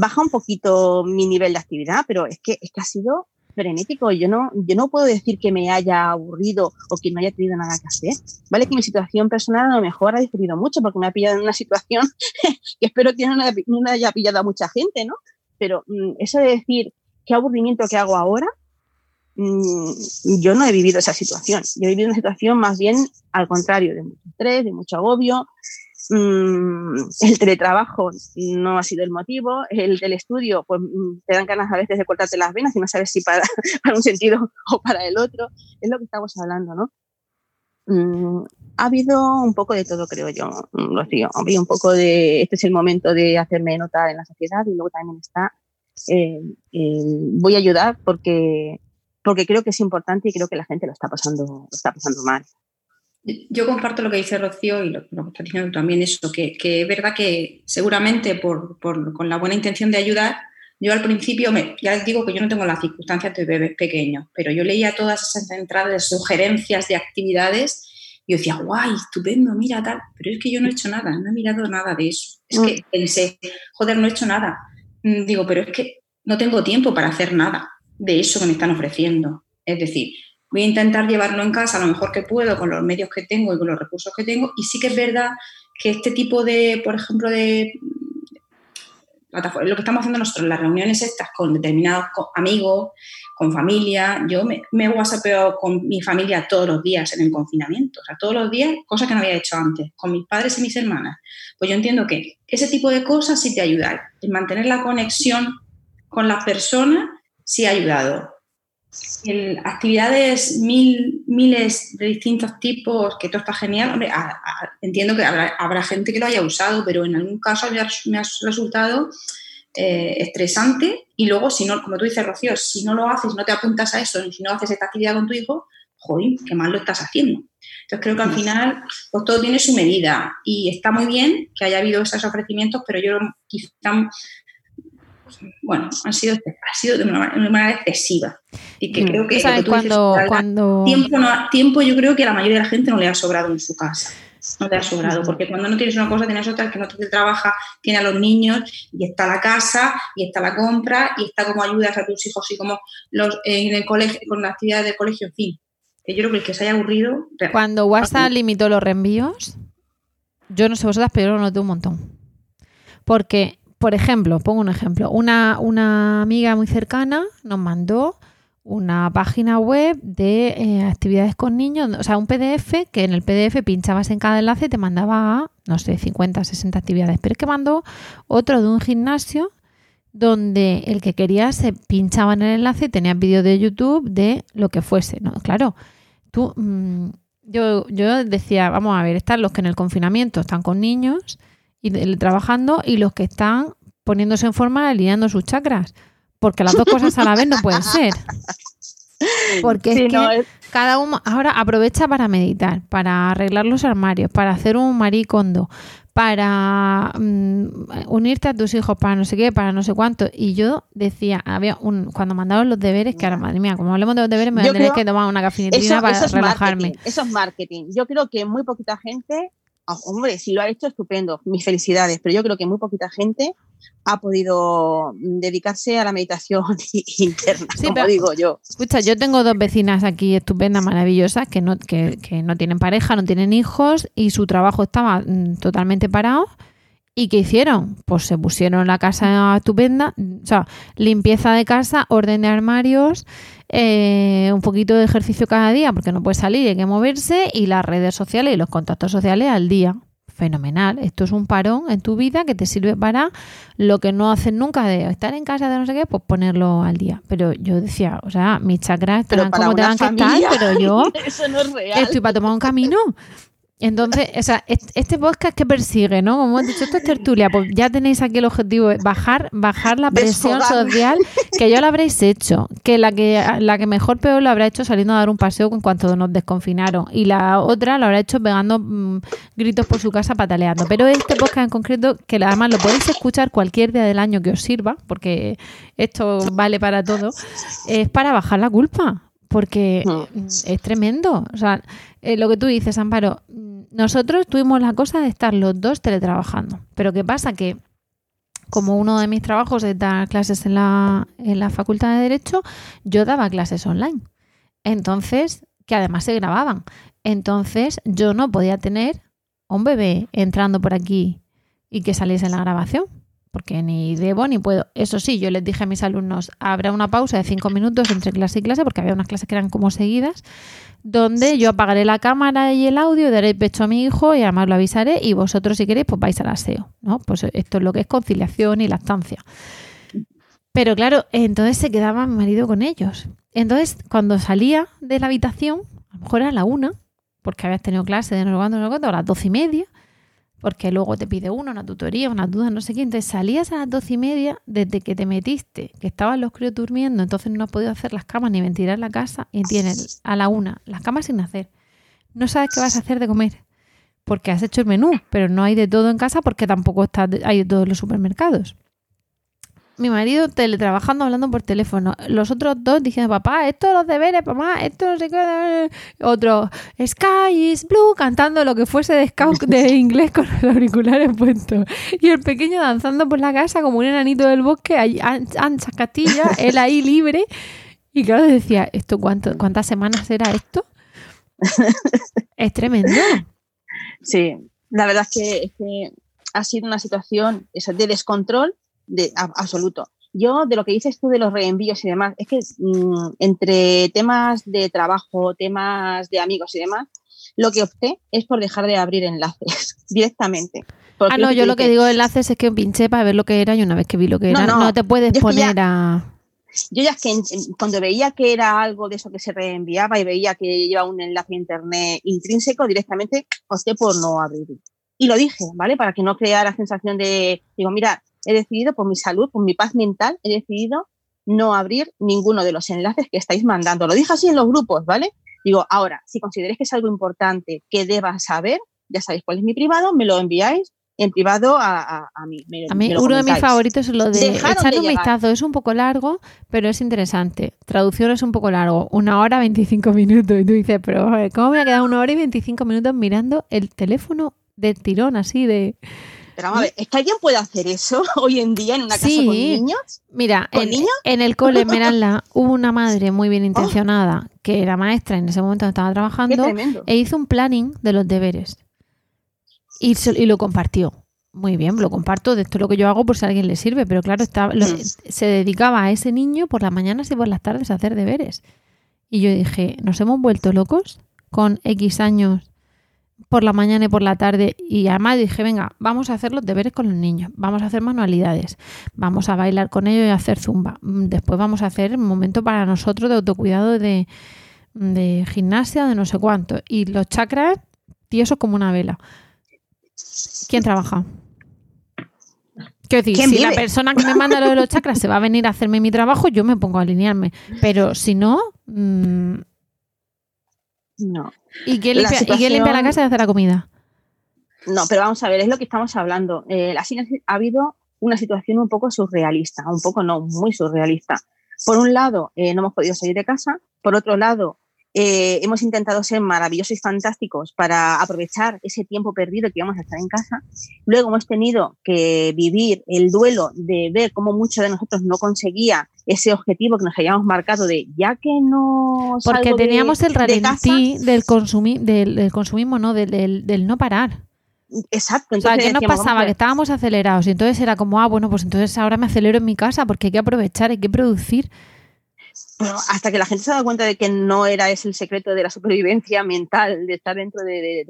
baja un poquito mi nivel de actividad, pero es que, es que ha sido frenético. Yo no, yo no puedo decir que me haya aburrido o que no haya tenido nada que hacer. Vale que mi situación personal a lo mejor ha diferido mucho porque me ha pillado en una situación que espero que no, haya pillado a mucha gente, ¿no? Pero mm, eso de decir qué aburrimiento que hago ahora, mm, yo no he vivido esa situación. Yo he vivido una situación más bien al contrario, de mucho estrés, de mucho agobio, Mm, el teletrabajo no ha sido el motivo, el del estudio, pues mm, te dan ganas a veces de cortarte las venas y no sabes si para, para un sentido o para el otro, es lo que estamos hablando, ¿no? Mm, ha habido un poco de todo, creo yo, Rocío. Ha habido un poco de, este es el momento de hacerme notar en la sociedad y luego también está, eh, voy a ayudar porque, porque creo que es importante y creo que la gente lo está pasando, lo está pasando mal. Yo comparto lo que dice Rocío y lo, que está diciendo también, eso, que, que es verdad que seguramente por, por, con la buena intención de ayudar, yo al principio, me, ya les digo que yo no tengo las circunstancias de bebés pequeños, pero yo leía todas esas entradas de sugerencias de actividades y yo decía, guay, estupendo, mira tal, pero es que yo no he hecho nada, no he mirado nada de eso. Es que mm. pensé, joder, no he hecho nada. Mm, digo, pero es que no tengo tiempo para hacer nada de eso que me están ofreciendo. Es decir, voy a intentar llevarlo en casa lo mejor que puedo con los medios que tengo y con los recursos que tengo. Y sí que es verdad que este tipo de, por ejemplo, de lo que estamos haciendo nosotros, las reuniones estas con determinados amigos, con familia, yo me, me whatsappeo con mi familia todos los días en el confinamiento, o sea, todos los días, cosas que no había hecho antes, con mis padres y mis hermanas. Pues yo entiendo que ese tipo de cosas sí te ayudan. El mantener la conexión con las personas sí ha ayudado actividades mil, miles de distintos tipos, que todo está genial. entiendo que habrá, gente que lo haya usado, pero en algún caso me ha, resultado eh, estresante. Y luego, si no, como tú dices, Rocío, si no lo haces, no te apuntas a eso, si no haces esta actividad con tu hijo, joder, qué mal lo estás haciendo. Entonces creo que al final, pues todo tiene su medida y está muy bien que haya habido esos ofrecimientos, pero yo quizá bueno, han sido, ha sido de una, manera excesiva. Y que mm. creo que, cuando, cuando... Tiempo, tiempo yo creo que a la mayoría de la gente no le ha sobrado en su casa. No te ha sobrado, porque cuando no tienes una cosa, tienes otra, que no te trabaja, tiene a los niños, y está la casa, y está la compra, y está como ayudas a tus hijos, y como los, en el colegio, con la actividad de colegio, en fin. Que yo creo que el que se haya aburrido. Cuando WhatsApp limitó los reenvíos, yo no sé vosotras, pero lo noté un montón. Porque por ejemplo, pongo un ejemplo, una, una amiga muy cercana nos mandó una página web de eh, actividades con niños, o sea, un PDF que en el PDF pinchabas en cada enlace y te mandaba a, no sé, 50, 60 actividades. Pero es que mandó otro de un gimnasio donde el que quería se pinchaba en el enlace y tenía vídeos de YouTube de lo que fuese. ¿no? Claro, tú, mm, yo, yo decía, vamos a ver, están los que en el confinamiento están con niños y trabajando y los que están poniéndose en forma alineando sus chakras. Porque las dos cosas a la vez no pueden ser. Porque es que cada uno ahora aprovecha para meditar, para arreglar los armarios, para hacer un maricondo, para mm, unirte a tus hijos, para no sé qué, para no sé cuánto. Y yo decía, había un, cuando mandaban los deberes, que ahora, madre mía, como hablemos de los deberes, me voy a tener que tomar una cafetería para relajarme. eso es marketing. Yo creo que muy poquita gente Ah, hombre, si lo ha hecho, estupendo, mis felicidades, pero yo creo que muy poquita gente ha podido mm, dedicarse a la meditación interna, como digo yo. Escucha, yo tengo dos vecinas aquí estupendas, maravillosas, que no, que, que no tienen pareja, no tienen hijos y su trabajo estaba mm, totalmente parado. ¿Y qué hicieron? Pues se pusieron la casa estupenda, o sea, limpieza de casa, orden de armarios, eh, un poquito de ejercicio cada día, porque no puede salir, hay que moverse, y las redes sociales y los contactos sociales al día. Fenomenal. Esto es un parón en tu vida que te sirve para lo que no haces nunca de estar en casa de no sé qué, pues ponerlo al día. Pero yo decía, o sea, mis chakras están como tengan que estar, pero yo estoy para tomar un camino. Entonces, o sea, este podcast que persigue, ¿no? Como hemos dicho, esto es tertulia, pues ya tenéis aquí el objetivo de bajar, bajar la presión social, que ya lo habréis hecho, que la que la que mejor peor lo habrá hecho saliendo a dar un paseo en cuanto nos desconfinaron, y la otra lo habrá hecho pegando mm, gritos por su casa pataleando. Pero este podcast en concreto, que además lo podéis escuchar cualquier día del año que os sirva, porque esto vale para todo, es para bajar la culpa porque mm. es tremendo. O sea, eh, lo que tú dices, Amparo, nosotros tuvimos la cosa de estar los dos teletrabajando. Pero ¿qué pasa? Que como uno de mis trabajos es dar clases en la, en la Facultad de Derecho, yo daba clases online. Entonces, que además se grababan. Entonces, yo no podía tener un bebé entrando por aquí y que saliese en la grabación. Porque ni debo ni puedo. Eso sí, yo les dije a mis alumnos, habrá una pausa de cinco minutos entre clase y clase, porque había unas clases que eran como seguidas, donde yo apagaré la cámara y el audio, daré pecho a mi hijo y además lo avisaré y vosotros si queréis pues vais al aseo, ¿no? Pues esto es lo que es conciliación y lactancia. Pero claro, entonces se quedaba mi marido con ellos. Entonces, cuando salía de la habitación, a lo mejor era la una, porque habías tenido clase de no sé cuánto, no sé cuánto, a las doce y media, porque luego te pide uno, una tutoría, una duda, no sé qué. Entonces salías a las doce y media desde que te metiste, que estaban los críos durmiendo, entonces no has podido hacer las camas ni ventilar la casa y tienes a la una las camas sin hacer. No sabes qué vas a hacer de comer, porque has hecho el menú, pero no hay de todo en casa porque tampoco está, hay de todos los supermercados mi marido teletrabajando, hablando por teléfono. Los otros dos diciendo, papá, esto los deberes, mamá, esto no sé qué. Otro, Sky is blue, cantando lo que fuese de scout de inglés con los auriculares puestos. Y el pequeño danzando por la casa como un enanito del bosque, ancha Castilla, él ahí libre. Y claro, decía, ¿esto cuánto, cuántas semanas era esto? es tremendo. Sí, la verdad es que, es que ha sido una situación de descontrol de, absoluto. Yo, de lo que dices tú de los reenvíos y demás, es que mm, entre temas de trabajo, temas de amigos y demás, lo que opté es por dejar de abrir enlaces directamente. Ah, no, yo lo que digo enlaces es que pinché para ver lo que era y una vez que vi lo que era, no, te puedes poner a... Yo ya es que cuando veía que era algo de eso que se reenviaba y veía que lleva un enlace a internet intrínseco, directamente opté por no abrir. Y lo dije, ¿vale? Para que no creara la sensación de, digo, mira, he decidido, por mi salud, por mi paz mental, he decidido no abrir ninguno de los enlaces que estáis mandando. Lo dije así en los grupos, ¿vale? Digo, ahora, si consideréis que es algo importante que deba saber, ya sabéis cuál es mi privado, me lo enviáis en privado a, a, mí. a mí uno de mis favoritos es lo de echar un vistazo. Es un poco largo, pero es interesante. Traducción es un poco largo. Una hora, 25 minutos. Y tú dices, pero ¿cómo me ha quedado una hora y 25 minutos mirando el teléfono de tirón así de... Pero vamos a ver, ¿es que alguien puede hacer eso hoy en día en una casa con niños? Mira, en, en, el cole Esmeralda hubo una madre muy bien intencionada que era maestra en ese momento estaba trabajando e hizo un planning de los deberes y, y, lo compartió. Muy bien, lo comparto, de esto es lo que yo hago por si a alguien le sirve, pero claro, estaba, mm. se dedicaba a ese niño por las mañanas y por las tardes a hacer deberes. Y yo dije, ¿nos hemos vuelto locos con X años por la mañana y por la tarde y además dije, venga, vamos a hacer los deberes con los niños, vamos a hacer manualidades, vamos a bailar con ellos y a hacer zumba. Mm, después vamos a hacer un momento para nosotros de autocuidado de, de gimnasia, de no sé cuánto. Y los chakras, tiesos como una vela. ¿Quién trabaja? Quiero decir, si la persona que me manda lo de los chakras se va a venir a hacerme mi trabajo, yo me pongo a alinearme. Pero si no, mmm, no. ¿Y quién limpia, la casa y hace la comida? No, pero vamos a ver, es lo que estamos hablando. Eh, ha habido una situación un poco surrealista, un poco no, muy surrealista. Por un lado, eh, no hemos podido salir de casa. Por otro lado, eh, hemos intentado ser maravillosos y fantásticos para aprovechar ese tiempo perdido que íbamos a estar en casa. Luego hemos tenido que vivir el duelo de ver cómo muchos de nosotros no conseguía ese objetivo que nos habíamos marcado de ya que no porque teníamos el ralentí del, del, consumismo no del, no parar Exacto. Entonces o sea, ¿qué nos pasaba? Que estábamos acelerados y entonces era como, ah, bueno, pues entonces ahora me acelero en mi casa porque hay que aprovechar, hay que producir. Hasta que la gente se da cuenta de que no era ese el secreto de la supervivencia mental, de estar dentro de... de,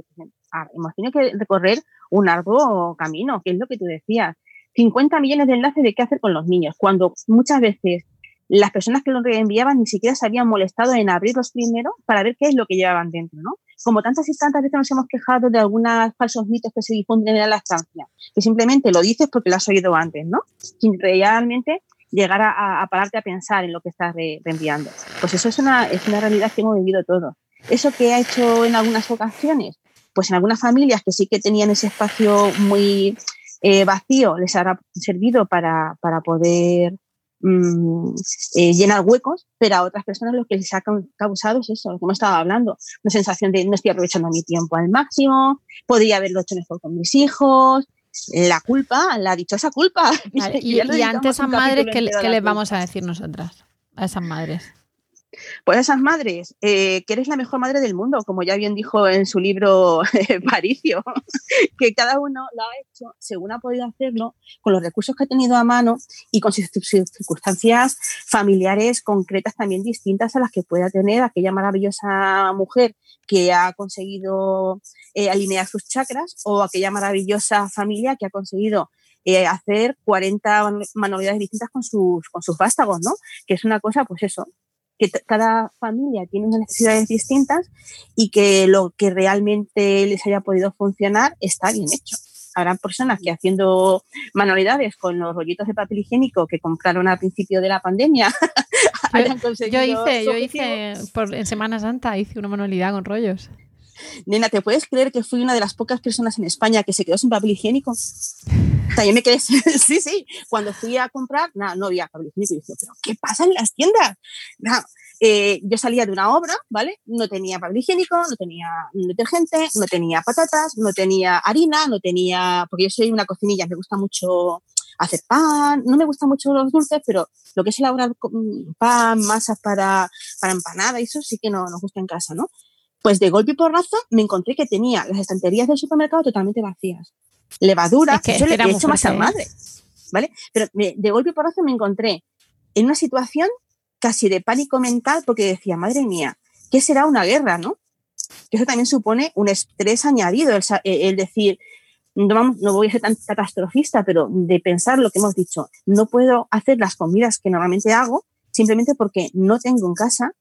ah, hemos tenido que recorrer un arduo camino, que es lo que tú decías. 50 millones de enlaces de qué hacer con los niños, cuando muchas veces las personas que los reenviaban ni siquiera se habían molestado en abrirlos primero para ver qué es lo que llevaban dentro, ¿no? Como tantas y tantas veces nos hemos quejado de algunos falsos mitos que se difunden en la estancia, que simplemente lo dices porque lo has oído antes, ¿no? Sin realmente llegar a, pararte a pensar en lo que estás reenviando. Pues eso es una, es una realidad que hemos vivido todos. Eso que ha hecho en algunas ocasiones, pues en algunas familias que sí que tenían ese espacio muy eh, vacío les habrá servido para, poder mm, eh, llenar huecos, pero a otras personas lo que les ha causado es eso, como estaba hablando, una sensación de no estoy aprovechando mi tiempo al máximo, podría haberlo hecho mejor con mis hijos, la culpa, la dichosa culpa. y, ante esas madres, ¿qué, les vamos a decir nosotras? A esas madres. Pues esas madres, eh, que eres la mejor madre del mundo, como ya bien dijo en su libro Paricio, que cada uno lo ha hecho según ha podido hacerlo, con los recursos que ha tenido a mano y con sus circunstancias familiares concretas también distintas a las que pueda tener aquella maravillosa mujer que ha conseguido eh, alinear sus chakras o aquella maravillosa familia que ha conseguido eh, hacer 40 manualidades distintas con sus, con sus vástagos, ¿no? Que es una cosa, pues eso, que cada familia tiene unas necesidades distintas y que lo que realmente les haya podido funcionar está bien hecho. Habrá personas que haciendo manualidades con los rollitos de papel higiénico que compraron al principio de la pandemia. yo, hice, yo hice por, en Semana Santa hice una manualidad con rollos. Nena, ¿te puedes creer que fui una de las pocas personas en España que se quedó sin papel higiénico? También me quedé, sí, sí. Cuando fui a comprar, nada, no había papel higiénico. Y dije, ¿pero qué pasa en las tiendas? Eh, yo salía de una obra, ¿vale? No tenía papel higiénico, no tenía detergente, no tenía patatas, no tenía harina, no tenía. Porque yo soy una cocinilla, me gusta mucho hacer pan, no me gustan mucho los dulces, pero lo que es elaborar pan, masas para, para empanada, eso sí que no nos gusta en casa, ¿no? Pues de golpe y porrazo me encontré que tenía las estanterías del supermercado totalmente vacías. Levadura, que yo le he hecho más a madre, ¿vale? Pero de golpe y porrazo me encontré en una situación casi de pánico mental porque decía, madre mía, ¿qué será una guerra, no? Que eso también supone un estrés añadido, el, decir, no, no, voy a ser tan catastrofista, pero de pensar lo que hemos dicho, no puedo hacer las comidas que normalmente hago simplemente porque no tengo en casa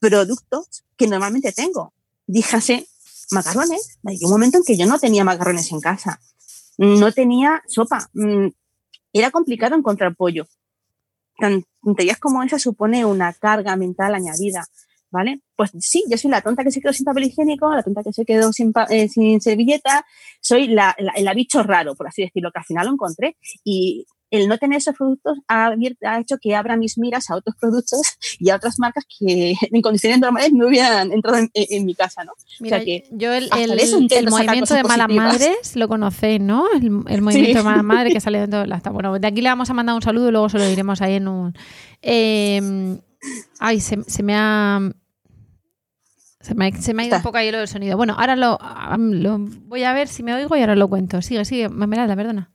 productos que normalmente tengo díjase macarrones. Hay un momento en que yo no tenía macarrones en casa, no tenía sopa, mm, era complicado encontrar pollo. Tonterías como esa supone una carga mental añadida, ¿vale? Pues sí, yo soy la tonta que se quedó sin papel higiénico, la tonta que se quedó sin, eh, sin servilleta, soy la, el bicho raro, por así decirlo, que al final lo encontré. Y el no tener esos productos ha, hecho que abra mis miras a otros productos y a otras marcas que en condiciones normales no hubieran entrado en, mi casa, ¿no? Mira, yo el, movimiento de malas madres lo conocéis, ¿no? El, movimiento de malas madres que sale dentro de la... Bueno, de aquí le vamos a mandar un saludo y luego se lo diremos ahí en un... Em, ay, se, me ha... Se me, ha ido un poco ahí lo del sonido. Bueno, ahora lo, lo, voy a ver si me oigo y ahora lo cuento. Sigue, sigue, la perdona.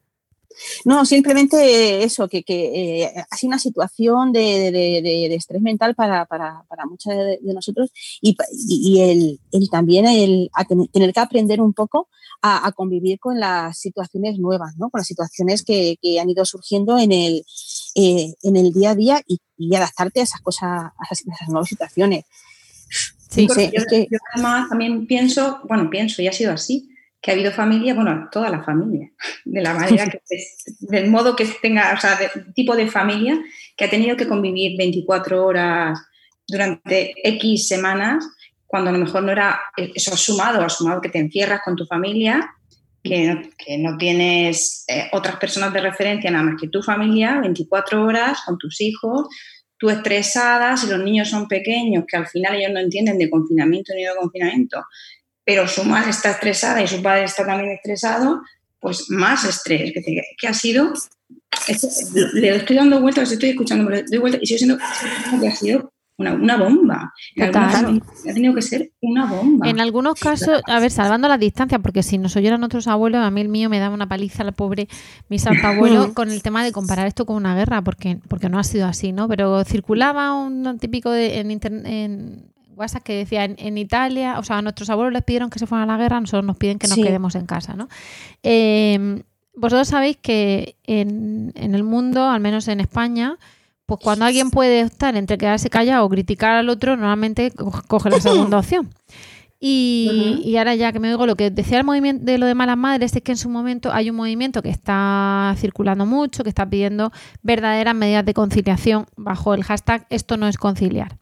No, simplemente eso, que, que eh, ha sido una situación de, estrés mental para, para, para muchos de, nosotros y, y, el, también el tener que aprender un poco a, convivir con las situaciones nuevas, ¿no? con las situaciones que, han ido surgiendo en el, eh, en el día a día y, adaptarte a esas cosas, a esas, nuevas situaciones. Sí, yo, yo además también pienso, bueno, pienso y ha sido así, que ha habido familia, bueno, toda la familia, de la manera que, del modo que tenga, o sea, del tipo de familia que ha tenido que convivir 24 horas durante X semanas, cuando a lo mejor no era eso sumado, sumado que te encierras con tu familia, que no, que no tienes eh, otras personas de referencia nada más que tu familia, 24 horas con tus hijos, tú estresada, si los niños son pequeños, que al final ellos no entienden de confinamiento ni de confinamiento, pero su madre está estresada y su padre está también estresado, pues más estrés. Que, ha sido, le estoy dando vueltas, estoy escuchando, le doy vueltas y sigo siendo que ha sido una, bomba. Ha tenido que ser una bomba. En algunos casos, a ver, salvando la distancia, porque si nos oyeran otros abuelos, a mí el mío me daba una paliza, el pobre, mi santo abuelo, con el tema de comparar esto con una guerra, porque, porque no ha sido así, ¿no? Pero circulaba un típico de, en, en, WhatsApp que decía en, Italia, o sea, a nuestros abuelos les pidieron que se fueran a la guerra, nosotros nos piden que nos quedemos en casa, ¿no? Em, vosotros sabéis que en, el mundo, al menos en España, pues cuando alguien puede estar entre quedarse callado o criticar al otro, normalmente coge la segunda opción. Y, y, ahora ya que me oigo lo que decía el movimiento de lo de malas madres es que en su momento hay un movimiento que está circulando mucho, que está pidiendo verdaderas medidas de conciliación bajo el hashtag esto no es conciliar.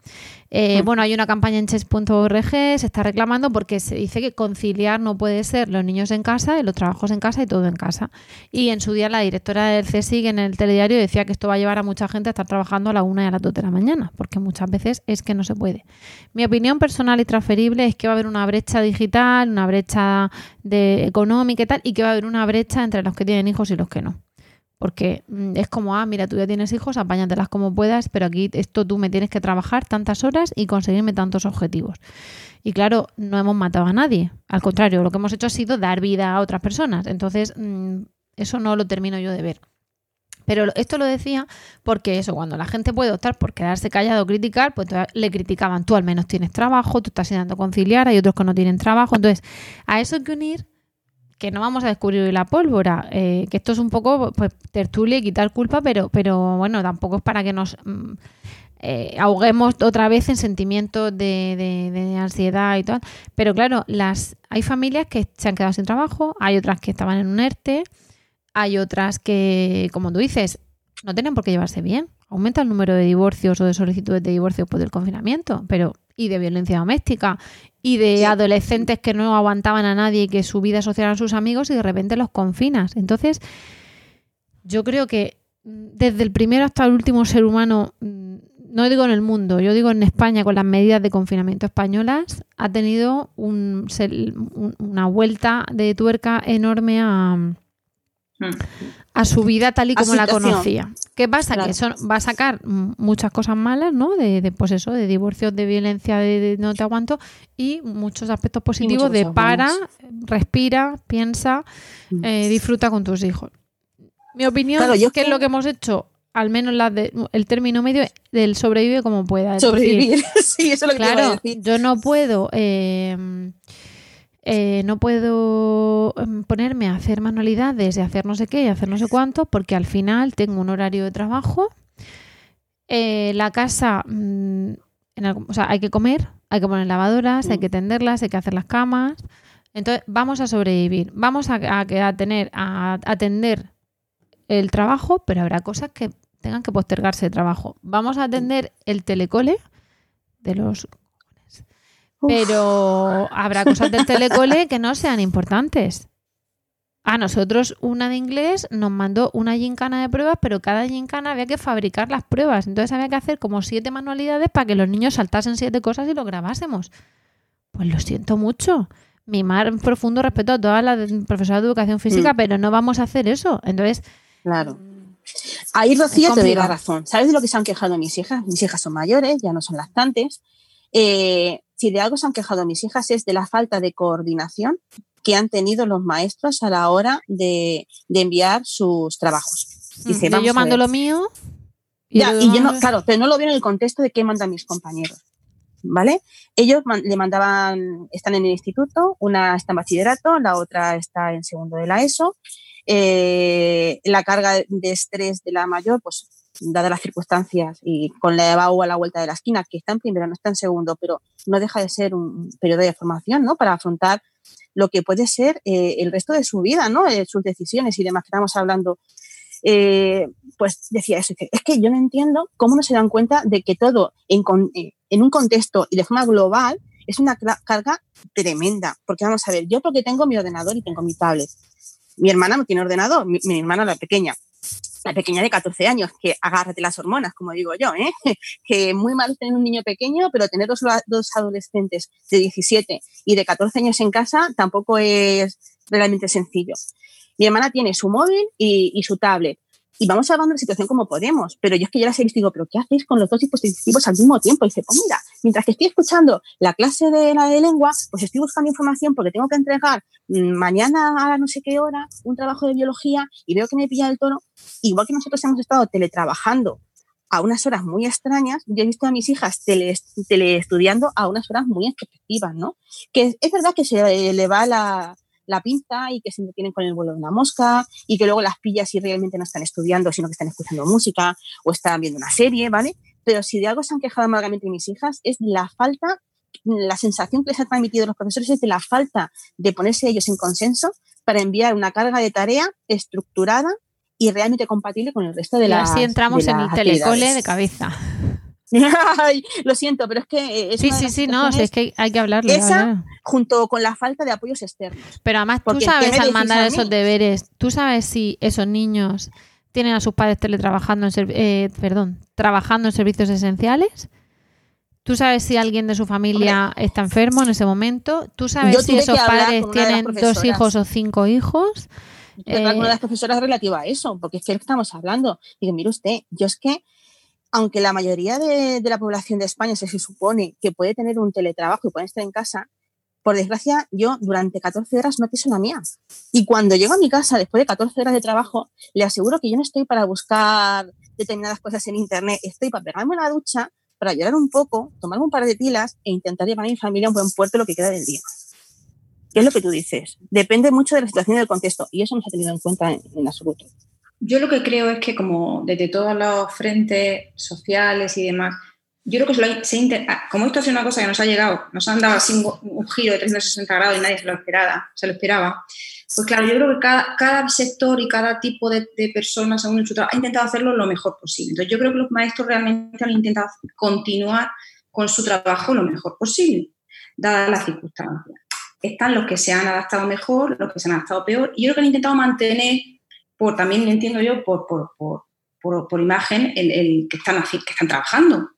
Eh, bueno, hay una campaña en chess.org, se está reclamando porque se dice que conciliar no puede ser los niños en casa, los trabajos en casa y todo en casa. Y en su día la directora del CSIC en el telediario decía que esto va a llevar a mucha gente a estar trabajando a la una y a las dos de la mañana, porque muchas veces es que no se puede. Mi opinión personal y transferible es que va a haber una brecha digital, una brecha de económica y tal, y que va a haber una brecha entre los que tienen hijos y los que no Porque mm, es como, ah, mira, tú ya tienes hijos, apáñatelas como puedas, pero aquí esto tú me tienes que trabajar tantas horas y conseguirme tantos objetivos. Y claro, no hemos matado a nadie. Al contrario, lo que hemos hecho ha sido dar vida a otras personas. Entonces, mm, eso no lo termino yo de ver. Pero esto lo decía porque eso, cuando la gente puede optar por quedarse callado o criticar, pues le criticaban, tú al menos tienes trabajo, tú estás intentando conciliar, hay otros que no tienen trabajo. Entonces, a eso hay que unir que no vamos a descubrir la pólvora, eh, que esto es un poco pues tertulia y quitar culpa, pero, pero bueno, tampoco es para que nos mm, eh, ahoguemos otra vez en sentimientos de, de, ansiedad y tal. Pero claro, las hay familias que se han quedado sin trabajo, hay otras que estaban en un ERTE, hay otras que, como tú dices, no tienen por qué llevarse bien. Aumenta el número de divorcios o de solicitudes de divorcio por el confinamiento, pero y de violencia doméstica y de adolescentes que no aguantaban a nadie y que su vida social eran sus amigos y de repente los confinas. Entonces, yo creo que mm, desde el primero hasta el último ser humano, mm, no digo en el mundo, yo digo en España con las medidas de confinamiento españolas, ha tenido un, una vuelta de tuerca enorme a, a su vida tal y como la conocía. ¿Qué pasa? Que eso va a sacar muchas cosas malas, ¿no? De, pues eso, de divorcios, de violencia, de, no te aguanto, y muchos aspectos positivos de para, respira, piensa, mm. eh, disfruta con tus hijos. Mi opinión es que es lo que hemos hecho, al menos la de, el término medio del sobrevive como pueda. Sobrevivir, sí, eso es lo que claro, Yo no puedo. Eh, eh, no puedo em, ponerme a hacer manualidades y hacer no sé qué y hacer no sé cuánto, porque al final tengo un horario de trabajo. Eh, la casa, mm, o sea, hay que comer, hay que poner lavadoras, hay que tenderlas, hay que hacer las camas. Entonces, vamos a sobrevivir. Vamos a, a, tener, a atender el trabajo, pero habrá cosas que tengan que postergarse de trabajo. Vamos a atender el telecole de los pero habrá cosas del telecole que no sean importantes. A nosotros una de inglés nos mandó una gincana de pruebas, pero cada gincana había que fabricar las pruebas. Entonces había que hacer como siete manualidades para que los niños saltasen siete cosas y lo grabásemos. Pues lo siento mucho. Mi mar profundo respeto a todas las profesoras de educación física, mm. pero no vamos a hacer eso. Entonces. Claro. Ahí, Rocío, te doy la razón. ¿Sabes de lo que se han quejado mis hijas? Mis hijas son mayores, ya no son lactantes. Eh, si de algo se han quejado mis hijas es de la falta de coordinación que han tenido los maestros a la hora de, enviar sus trabajos. Dice, yo mando lo mío. Y, yo no, claro, pero no lo veo en el contexto de qué mandan mis compañeros. ¿Vale? Ellos le mandaban, están en el instituto, una está en bachillerato, la otra está en segundo de la ESO. Eh, la carga de estrés de la mayor, pues dadas las circunstancias y con la EBAU a la vuelta de la esquina, que está en primero, no está en segundo, pero no deja de ser un periodo de formación, ¿no? Para afrontar lo que puede ser eh, el resto de su vida, ¿no? Eh, sus decisiones y demás que estamos hablando. Eh, pues decía eso, es que yo no entiendo cómo no se dan cuenta de que todo en, en un contexto y de forma global es una carga tremenda. Porque vamos a ver, yo porque tengo mi ordenador y tengo mi tablet. Mi hermana no tiene ordenador, mi hermana la pequeña la pequeña de 14 años, que agárrate las hormonas, como digo yo, ¿eh? que muy mal tener un niño pequeño, pero tener dos, adolescentes de 17 y de 14 años en casa tampoco es realmente sencillo. Mi hermana tiene su móvil y su tablet y vamos hablando de la situación como podemos. Pero yo es que ya las he visto y digo, ¿pero qué hacéis con los dos dispositivos al mismo tiempo? Y dice, pues mira, mientras que estoy escuchando la clase de la de lengua, pues estoy buscando información porque tengo que entregar mm, mañana a no sé qué hora un trabajo de biología y veo que me pilla el tono. Igual que nosotros hemos estado teletrabajando a unas horas muy extrañas, yo he visto a mis hijas teleestudiando a unas horas muy efectivas, ¿no? Que es verdad que se le va la, la pinta y que se tienen con el vuelo de una mosca y que luego las pillas y realmente no están estudiando, sino que están escuchando música o están viendo una serie, ¿vale? Pero si de algo se han quejado amargamente mis hijas es la falta, la sensación que les han transmitido los profesores es de la falta de ponerse ellos en consenso para enviar una carga de tarea estructurada y realmente compatible con el resto de las. Y así entramos en el telecole de cabeza. lo siento, pero es que... sí, sí, sí, no, es que hay que hablarlo. Esa, junto con la falta de apoyos externos. Pero además tú sabes al mandar esos deberes, tú sabes si esos niños tienen a sus padres teletrabajando, en eh, perdón, trabajando en servicios esenciales. ¿Tú sabes si alguien de su familia está enfermo en ese momento? ¿Tú sabes si esos padres tienen dos hijos o cinco hijos? Eh, una de las profesoras relativa a eso, porque es que estamos hablando. Digo, mire usted, yo es que, aunque la mayoría de, la población de España se, supone que puede tener un teletrabajo y puede estar en casa, por desgracia, yo durante 14 horas no piso la mía. Y cuando llego a mi casa después de 14 horas de trabajo, le aseguro que yo no estoy para buscar determinadas cosas en internet, estoy para pegarme una ducha, para llorar un poco, tomarme un par de pilas e intentar llevar a mi familia a un buen puerto lo que queda del día. ¿Qué es lo que tú dices? Depende mucho de la situación y del contexto, y eso no se ha tenido en cuenta en, en absoluto. Yo lo que creo es que como desde todos los frentes sociales y demás, yo creo que se lo, se ah, como esto es una cosa que nos ha llegado, nos han dado así un, giro de 360 grados y nadie se lo esperaba, se lo esperaba. Pues claro, yo creo que cada, sector y cada tipo de, de personas según su trabajo ha intentado hacerlo lo mejor posible. Entonces yo creo que los maestros realmente han intentado continuar con su trabajo lo mejor posible, dadas las circunstancias. Están los que se han adaptado mejor, los que se han adaptado peor, y yo creo que han intentado mantener, por también entiendo yo, por, por, por, por, por imagen, el, el que, están, que están trabajando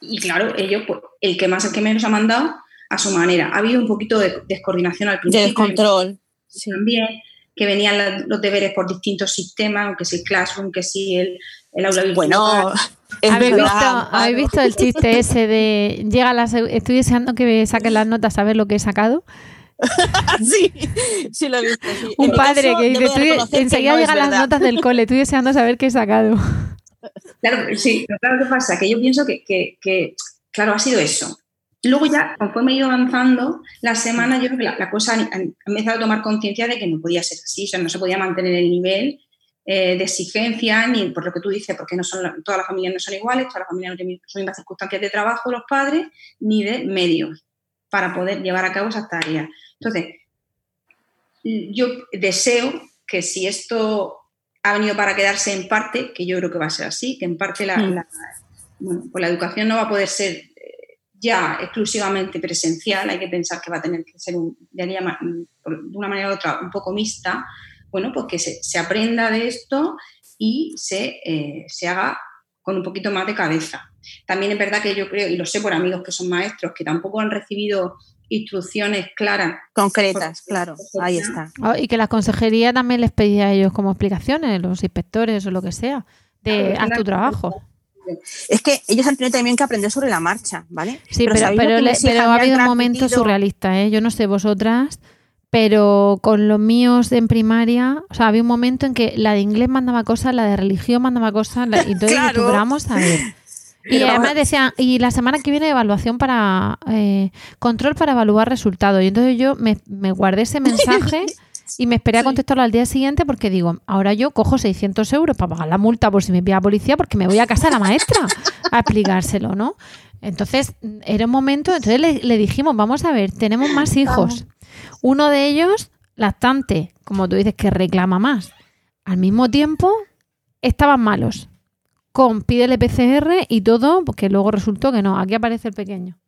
y claro, ellos, pues, el que más, el que menos ha mandado, a su manera. Ha habido un poquito de descoordinación al principio. De descontrol. Sí. También, que venían los deberes por distintos sistemas, que si el Classroom, que si el, el aula virtual. Bueno, ¿Habéis visto, ¿Habéis visto el chiste ese de llega la, estoy deseando que saquen las notas a ver lo que he sacado? sí, sí lo he visto. Sí. Un padre caso, que dice, enseguida no llegan las notas del cole, estoy deseando saber qué he sacado. Claro, sí, pero claro, ¿qué pasa? Que yo pienso que, que, que, claro, ha sido eso. Luego ya, conforme he ido avanzando, la semana yo creo que la, la cosa ha, empezado a tomar conciencia de que no podía ser así, o sea, no se podía mantener el nivel eh, de exigencia, ni por lo que tú dices, porque no son, todas las familias no son iguales, todas las familias no tienen las mismas circunstancias de trabajo, los padres, ni de medios para poder llevar a cabo esas tareas. Entonces, yo deseo que si esto ha venido para quedarse en parte, que yo creo que va a ser así, que en parte la, mm. la, bueno, pues la educación no va a poder ser eh, ya exclusivamente presencial, hay que pensar que va a tener que ser un, de una manera u otra un poco mixta, bueno, pues que se, se aprenda de esto y se, eh, se haga con un poquito más de cabeza. También es verdad que yo creo, y lo sé por amigos que son maestros, que tampoco han recibido instrucciones claras. Concretas, claro, ahí está. Oh, y que la consejería también les pedía a ellos como explicaciones, los inspectores o lo que sea, de claro, haz tu trabajo. Es que ellos han tenido también que aprender sobre la marcha, ¿vale? Sí, pero, pero, pero, le, pero ha habido momentos surrealistas, ¿eh? Yo no sé vosotras, pero con los míos en primaria, o sea, había un momento en que la de inglés mandaba cosas, la de religión mandaba cosas, la, y entonces claro. vamos a ver. Y además decían, y la semana que viene evaluación para eh, control para evaluar resultados. Y entonces yo me, me guardé ese mensaje y me esperé a contestarlo al día siguiente porque digo, ahora yo cojo 600 euros para pagar la multa por si me pilla la policía porque me voy a casa de la maestra a explicárselo, ¿no? Entonces era un momento, entonces le, le dijimos, vamos a ver, tenemos más hijos. Uno de ellos, lactante, como tú dices, que reclama más. Al mismo tiempo, estaban malos con pídele PCR y todo, porque luego resultó que no, aquí aparece el pequeño.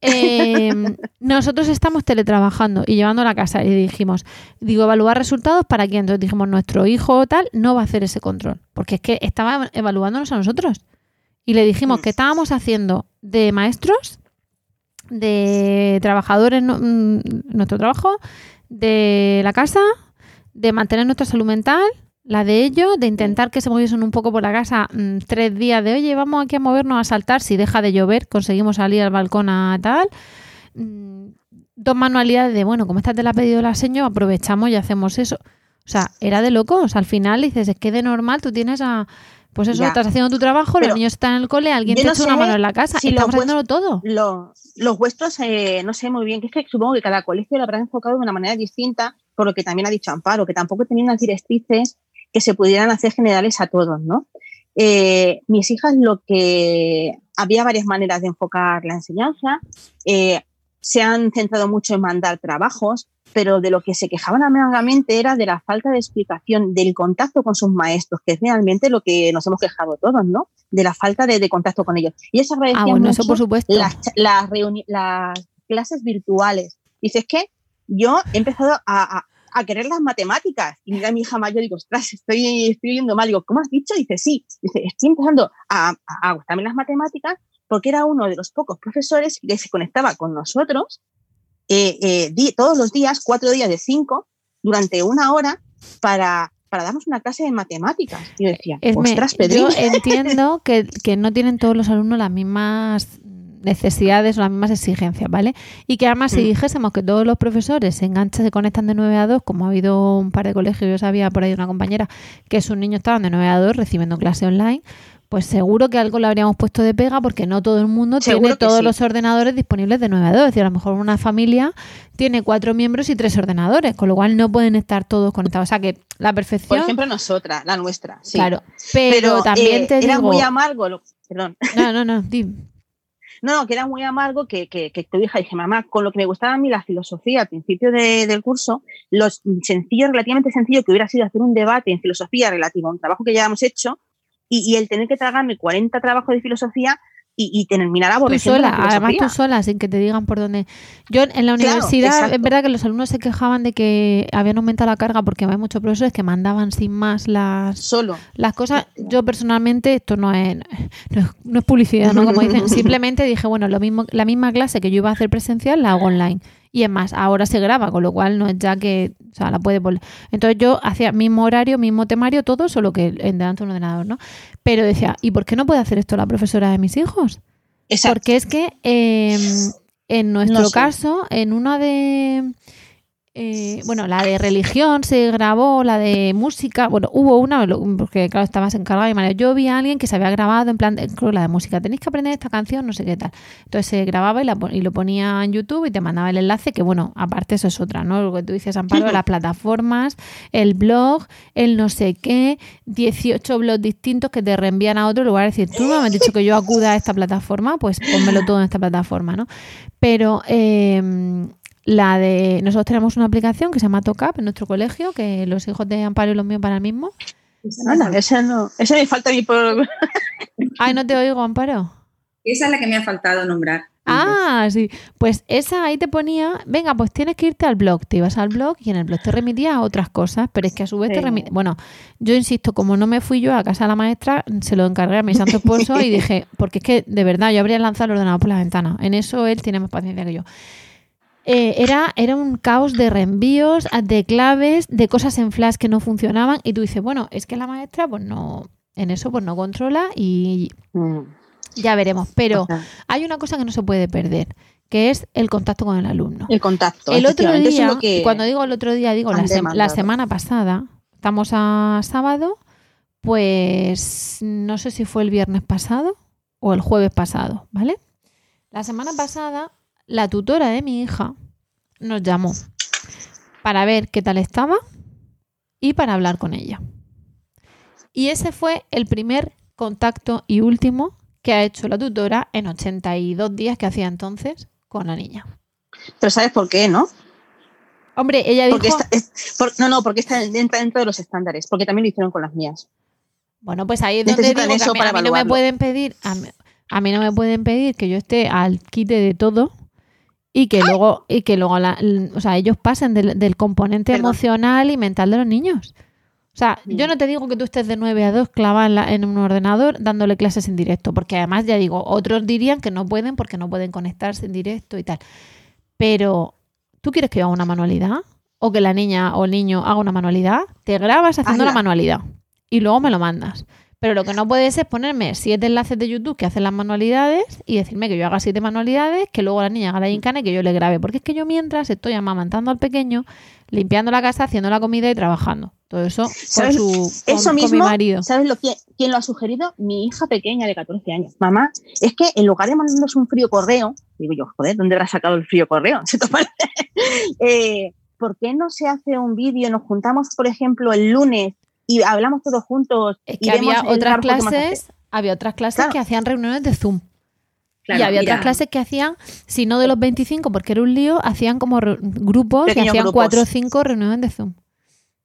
Eh, nosotros estamos teletrabajando y llevando a la casa y dijimos, digo, evaluar resultados para quién. Entonces dijimos, nuestro hijo o tal no va a hacer ese control, porque es que estaba evaluándonos a nosotros. Y le dijimos que estábamos haciendo de maestros, de trabajadores, nuestro trabajo, de la casa, de mantener nuestra salud mental la de ellos, de intentar que se moviesen un poco por la casa mmm, tres días de, oye, vamos aquí a movernos a saltar, si deja de llover, conseguimos salir al balcón a tal. Mm, dos manualidades de, bueno, como esta te la ha pedido la señora, aprovechamos y hacemos eso. O sea, era de locos. Al final dices, es que de normal tú tienes a... Pues eso, ya. estás haciendo tu trabajo, Pero los niños están en el cole, alguien te no echa una mano en la casa, si estamos haciéndolo todo. Lo, los vuestros, eh, no sé muy bien, que es que supongo que cada colegio lo habrá enfocado de una manera distinta, por lo que también ha dicho Amparo, que tampoco tenían unas directrices que se pudieran hacer generales a todos, ¿no? Eh, mis hijas lo que había varias maneras de enfocar la enseñanza, eh, se han centrado mucho en mandar trabajos, pero de lo que se quejaban amargamente era de la falta de explicación del contacto con sus maestros, que es realmente lo que nos hemos quejado todos, ¿no? De la falta de, de contacto con ellos. Y eso agradecía ah, bueno, mucho eso por supuesto. Las, las, las, clases virtuales. Dices que yo he empezado a, a a querer las matemáticas. Y mira a mi hija mayor, digo, ostras, estoy, estoy mal. Digo, ¿cómo has dicho? Dice, sí. Dice, estoy empezando a, a gustarme las matemáticas porque era uno de los pocos profesores que se conectaba con nosotros eh, eh, di, todos los días, cuatro días de cinco, durante una hora para, para darnos una clase de matemáticas. Y yo decía, Esme, ostras, yo Pedrín. entiendo que, que no tienen todos los alumnos las mismas necesidades o las mismas exigencias, ¿vale? Y que además si Mm. dijésemos que todos los profesores se enganchan, se conectan de 9 a 2, como ha habido un par de colegios, yo sabía por ahí una compañera que sus niños estaban de 9 a 2 recibiendo clase online, pues seguro que algo le habríamos puesto de pega porque no todo el mundo Seguro tiene todos sí. los ordenadores disponibles de 9 a 2. Es decir, a lo mejor una familia tiene cuatro miembros y tres ordenadores, con lo cual no pueden estar todos conectados. O sea que la Por perfección... ejemplo, nosotras, la nuestra. Sí. Claro, pero, también eh, te era digo... muy amargo, lo- perdón. No, no, no, di. No, que era muy amargo que, que, que tu hija dije, mamá, con lo que me gustaba a mí la filosofía al principio de- del curso, lo sencillo, relativamente sencillo que hubiera sido hacer un debate en filosofía relativo a un trabajo que ya hemos hecho y, y el tener que tragarme 40 trabajos de filosofía y, y terminar Tú aborreciendo sola, la además tú sola, sin que te digan por dónde. Yo en la Claro, universidad, es verdad que los alumnos se quejaban de que habían aumentado la carga porque hay muchos profesores que mandaban sin más las, Solo. las cosas. Yo personalmente, esto no es, no es, no es publicidad, ¿no? Como dicen, simplemente dije, bueno, lo mismo, la misma clase que yo iba a hacer presencial la hago online. Y es más, ahora se graba, con lo cual no es ya que, o sea, la puede poner. Entonces yo hacía mismo horario, mismo temario, todo, solo que en delante de un ordenador, ¿no? Pero decía, ¿y por qué no puede hacer esto la profesora de mis hijos? Exacto. Porque es que eh, en nuestro No sé. caso, en una de. Eh, bueno, la de religión se grabó, la de música. Bueno, hubo una, porque claro, estabas encargada de María. Yo vi a alguien que se había grabado en plan, de, la de música. Tenéis que aprender esta canción, no sé qué tal. Entonces se grababa y, la, y lo ponía en YouTube y te mandaba el enlace. Que bueno, aparte, eso es otra, ¿no? Lo que tú dices, Amparo, las plataformas, el blog, el no sé qué, 18 blogs distintos que te reenvían a otro lugar. Es decir, tú me has dicho que yo acuda a esta plataforma, pues pónmelo todo en esta plataforma, ¿no? Pero eh, la de. Nosotros tenemos una aplicación que se llama TOCAP en nuestro colegio, que los hijos de Amparo y los míos para el mismo. Anda, esa no, esa me falta a mí por... Ay, no te oigo, Amparo. Esa es la que me ha faltado nombrar. Ah, sí. Pues esa ahí te ponía, venga, pues tienes que irte al blog. Te ibas al blog y en el blog te remitía a otras cosas, pero es que a su vez te Sí. remitía. Bueno, yo insisto, como no me fui yo a casa de la maestra, se lo encargué a mi santo esposo y dije, porque es que de verdad yo habría lanzado el ordenador por la ventana. En eso él tiene más paciencia que yo. Eh, era, era un caos de reenvíos, de claves, de cosas en flash que no funcionaban. Y tú dices, bueno, es que la maestra, pues no, en eso pues no controla y Mm, ya veremos. Pero hay una cosa que no se puede perder, que es el contacto con el alumno. el contacto. El otro es día, que cuando digo el otro día, digo la, la semana pasada, estamos a sábado, pues no sé si fue el viernes pasado o el jueves pasado, ¿vale? La semana pasada, la tutora de mi hija nos llamó para ver qué tal estaba y para hablar con ella. Y ese fue el primer contacto y último que ha hecho la tutora en 82 días que hacía entonces con la niña. Pero ¿sabes por qué, no? Hombre, ella dijo... Porque está, es- por- no, no, porque está, dentro de los estándares, porque también lo hicieron con las mías. Bueno, pues ahí es donde digo que a eso mí, para a mí no me pueden pedir, a mí, a mí no me pueden pedir que yo esté al quite de todo y que luego, y que luego la- o sea, ellos pasen del, del componente Perdón. emocional y mental de los niños. O sea, yo no te digo que tú estés de 9 a 2 clavada en, un ordenador dándole clases en directo, porque además ya digo, otros dirían que no pueden porque no pueden conectarse en directo y tal. Pero, ¿tú quieres que yo haga una manualidad? ¿O que la niña o el niño haga una manualidad? Te grabas haciendo la manualidad y luego me lo mandas. Pero lo que no puedes es ponerme siete enlaces de YouTube que hacen las manualidades y decirme que yo haga siete manualidades, que luego la niña haga la gincana y que yo le grabe. Porque es que yo mientras estoy amamantando al pequeño, limpiando la casa, haciendo la comida y trabajando. Todo eso con, su, con, Eso con mismo, mi marido. ¿sabes lo que, quién lo ha sugerido? Mi hija pequeña de 14 años. Mamá, es que en lugar de mandarnos un frío correo, digo yo, joder, ¿dónde habrá sacado el frío correo? ¿Se te parece? Eh, ¿Por qué no se hace un vídeo? Nos juntamos, por ejemplo, el lunes y hablamos todos juntos. Es y que había vemos el otras clases, había otras clases Claro. que hacían reuniones de Zoom. Claro, y había mira, otras clases que hacían, si no de los 25, porque era un lío, hacían como grupos y hacían grupos. cuatro o cinco reuniones de Zoom.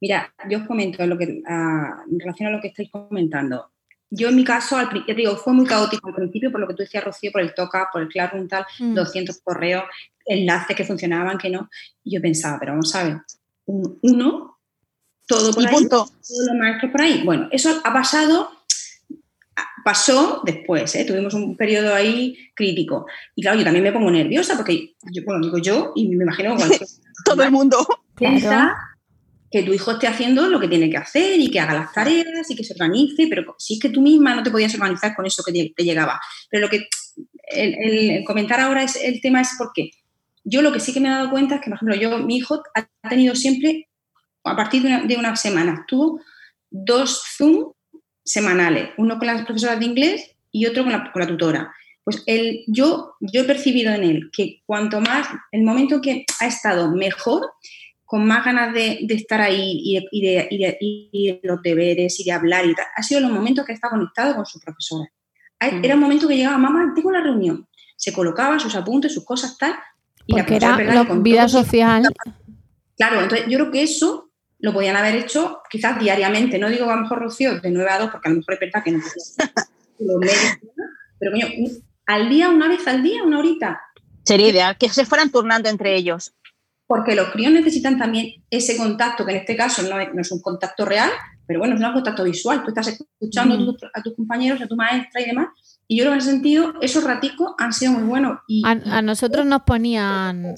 Mira, yo os comento lo que, ah, en relación a lo que estáis comentando. Yo en mi caso, al, ya te digo, fue muy caótico al principio, por lo que tú decías, Rocío, por el toca, por el Classroom tal, Mm. 200 correos, enlaces que funcionaban, que no. Y yo pensaba, pero vamos a ver, un- uno, todo por Y ahí, punto. todos los maestros por ahí. Bueno, eso ha pasado, pasó después, ¿eh? tuvimos un periodo ahí crítico. Y claro, yo también me pongo nerviosa porque, yo, bueno, digo yo y me imagino que Todo el mundo. piensa que tu hijo esté haciendo lo que tiene que hacer y que haga las tareas y que se organice, pero si es que tú misma no te podías organizar con eso que te llegaba. Pero lo que el, comentar ahora es el tema es por qué. Yo lo que sí que me he dado cuenta es que, por ejemplo, yo, mi hijo ha tenido siempre, a partir de una, de una semana, tuvo dos Zoom semanales, uno con las profesoras de inglés y otro con la, con la tutora. Pues el, yo, yo he percibido en él que cuanto más, el momento que ha estado mejor, con más ganas de, estar ahí y de, y, los deberes y de hablar y tal, ha sido los momentos que está conectado con su profesora. Mm. Era un momento que llegaba, mamá, tengo la reunión. Se colocaba sus apuntes, sus cosas, tal. Y Porque era la vida social. Claro, entonces yo creo que eso lo podían haber hecho quizás diariamente. No digo a lo mejor Rocío de 9 a 2, porque a lo mejor es verdad que no pero coño, al día, una vez al día, una horita. Sería ideal, que se fueran turnando entre ellos porque los críos necesitan también ese contacto, que en este caso no es, un contacto real, pero bueno, es un contacto visual. Tú estás escuchando a, tus compañeros, a tu maestra y demás. Y yo en ese sentido, esos raticos han sido muy buenos. Y, a, nosotros nos ponían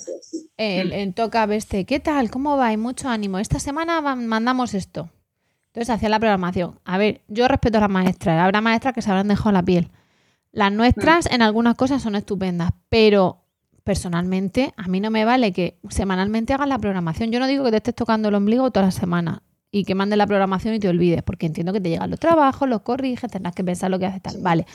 el, en toca este, ¿qué tal? ¿Cómo va? Hay mucho ánimo. Esta semana mandamos esto. Entonces hacía la programación. A ver, yo respeto a las maestras. Habrá maestras que se habrán dejado la piel. Las nuestras en algunas cosas son estupendas, pero personalmente, a mí no me vale que semanalmente hagas la programación. Yo no digo que te estés tocando el ombligo toda la semana y que mandes la programación y te olvides, porque entiendo que te llegan los trabajos, los corriges, tendrás que pensar lo que haces tal. Vale,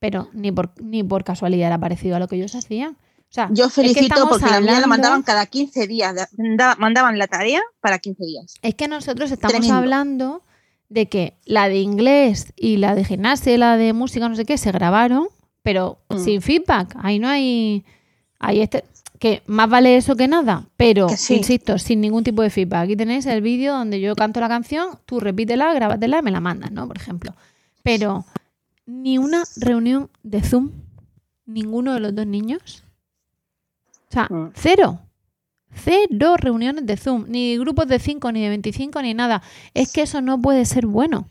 pero ni por, ni por casualidad era parecido a lo que ellos hacían. O sea, yo felicito porque la mía la mandaban cada 15 días, mandaban la tarea para 15 días. Es que nosotros estamos hablando de que la de inglés y la de gimnasia y la de música, no sé qué, se grabaron, pero mm. sin feedback. Ahí no hay Ahí este, que más vale eso que nada, pero insisto, sin ningún tipo de feedback. Aquí tenéis el vídeo donde yo canto la canción, tú repítela, grábatela y me la mandas, ¿no? Por ejemplo. Pero ni una reunión de Zoom, ninguno de los dos niños. O sea, mm. cero. Cero reuniones de Zoom, ni grupos de 5, ni de 25, ni nada. Es que eso no puede ser bueno.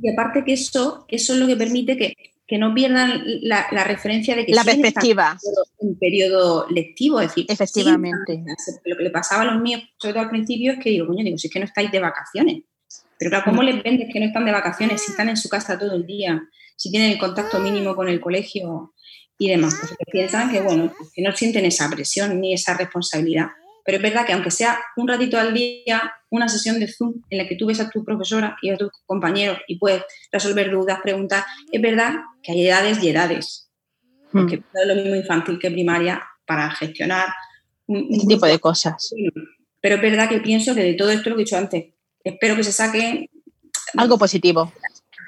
Y aparte que eso, eso es lo que permite que que no pierdan la, referencia de que la perspectiva un periodo lectivo, es decir, efectivamente. lo que le pasaba a los míos, sobre todo al principio, es que digo, coño, digo, si es que no estáis de vacaciones. Pero claro, ¿cómo les vendes que no están de vacaciones si están en su casa todo el día, si tienen el contacto mínimo con el colegio y demás? Pues piensan que, bueno, que no sienten esa presión ni esa responsabilidad. Pero es verdad que aunque sea un ratito al día, una sesión de Zoom en la que tú ves a tu profesora y a tus compañeros y puedes resolver dudas, preguntas, es verdad que hay edades y edades. Porque hmm. es lo mismo infantil que primaria para gestionar un, tipo de cosas. Pero es verdad que pienso que de todo esto lo que he dicho antes, espero que se saque algo positivo.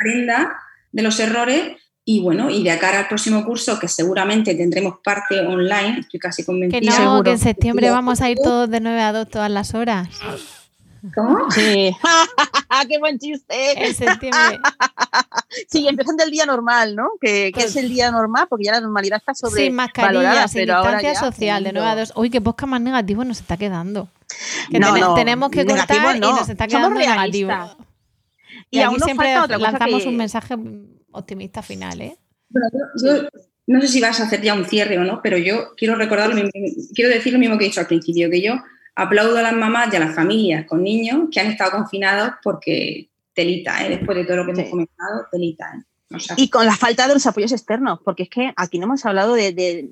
Aprenda de los errores y bueno, y de cara al próximo curso, que seguramente tendremos parte online, estoy casi convencida. Que no, que en septiembre vamos a ir todos de 9 a 2 todas las horas. ¿Cómo? Sí. ¡Qué buen chiste! En septiembre. Sí, empezando el día normal, ¿no? Que, que, es el día normal, porque ya la normalidad está sobre Sin mascarilla, sin distancia social, de 9 a 2. Uy, qué posca más negativo nos está quedando. Que no, no, tenemos que cortar y nos está quedando negativo. Y, y aún siempre lanzamos un mensaje optimista final, ¿eh? no sé si vas a hacer ya un cierre o no, pero yo quiero recordar quiero decir lo mismo que he dicho al principio, que yo aplaudo a las mamás y a las familias con niños que han estado confinados porque telita, ¿eh? después de todo lo que hemos comentado, telita. ¿eh? y con la falta de los apoyos externos, porque es que aquí no hemos hablado de,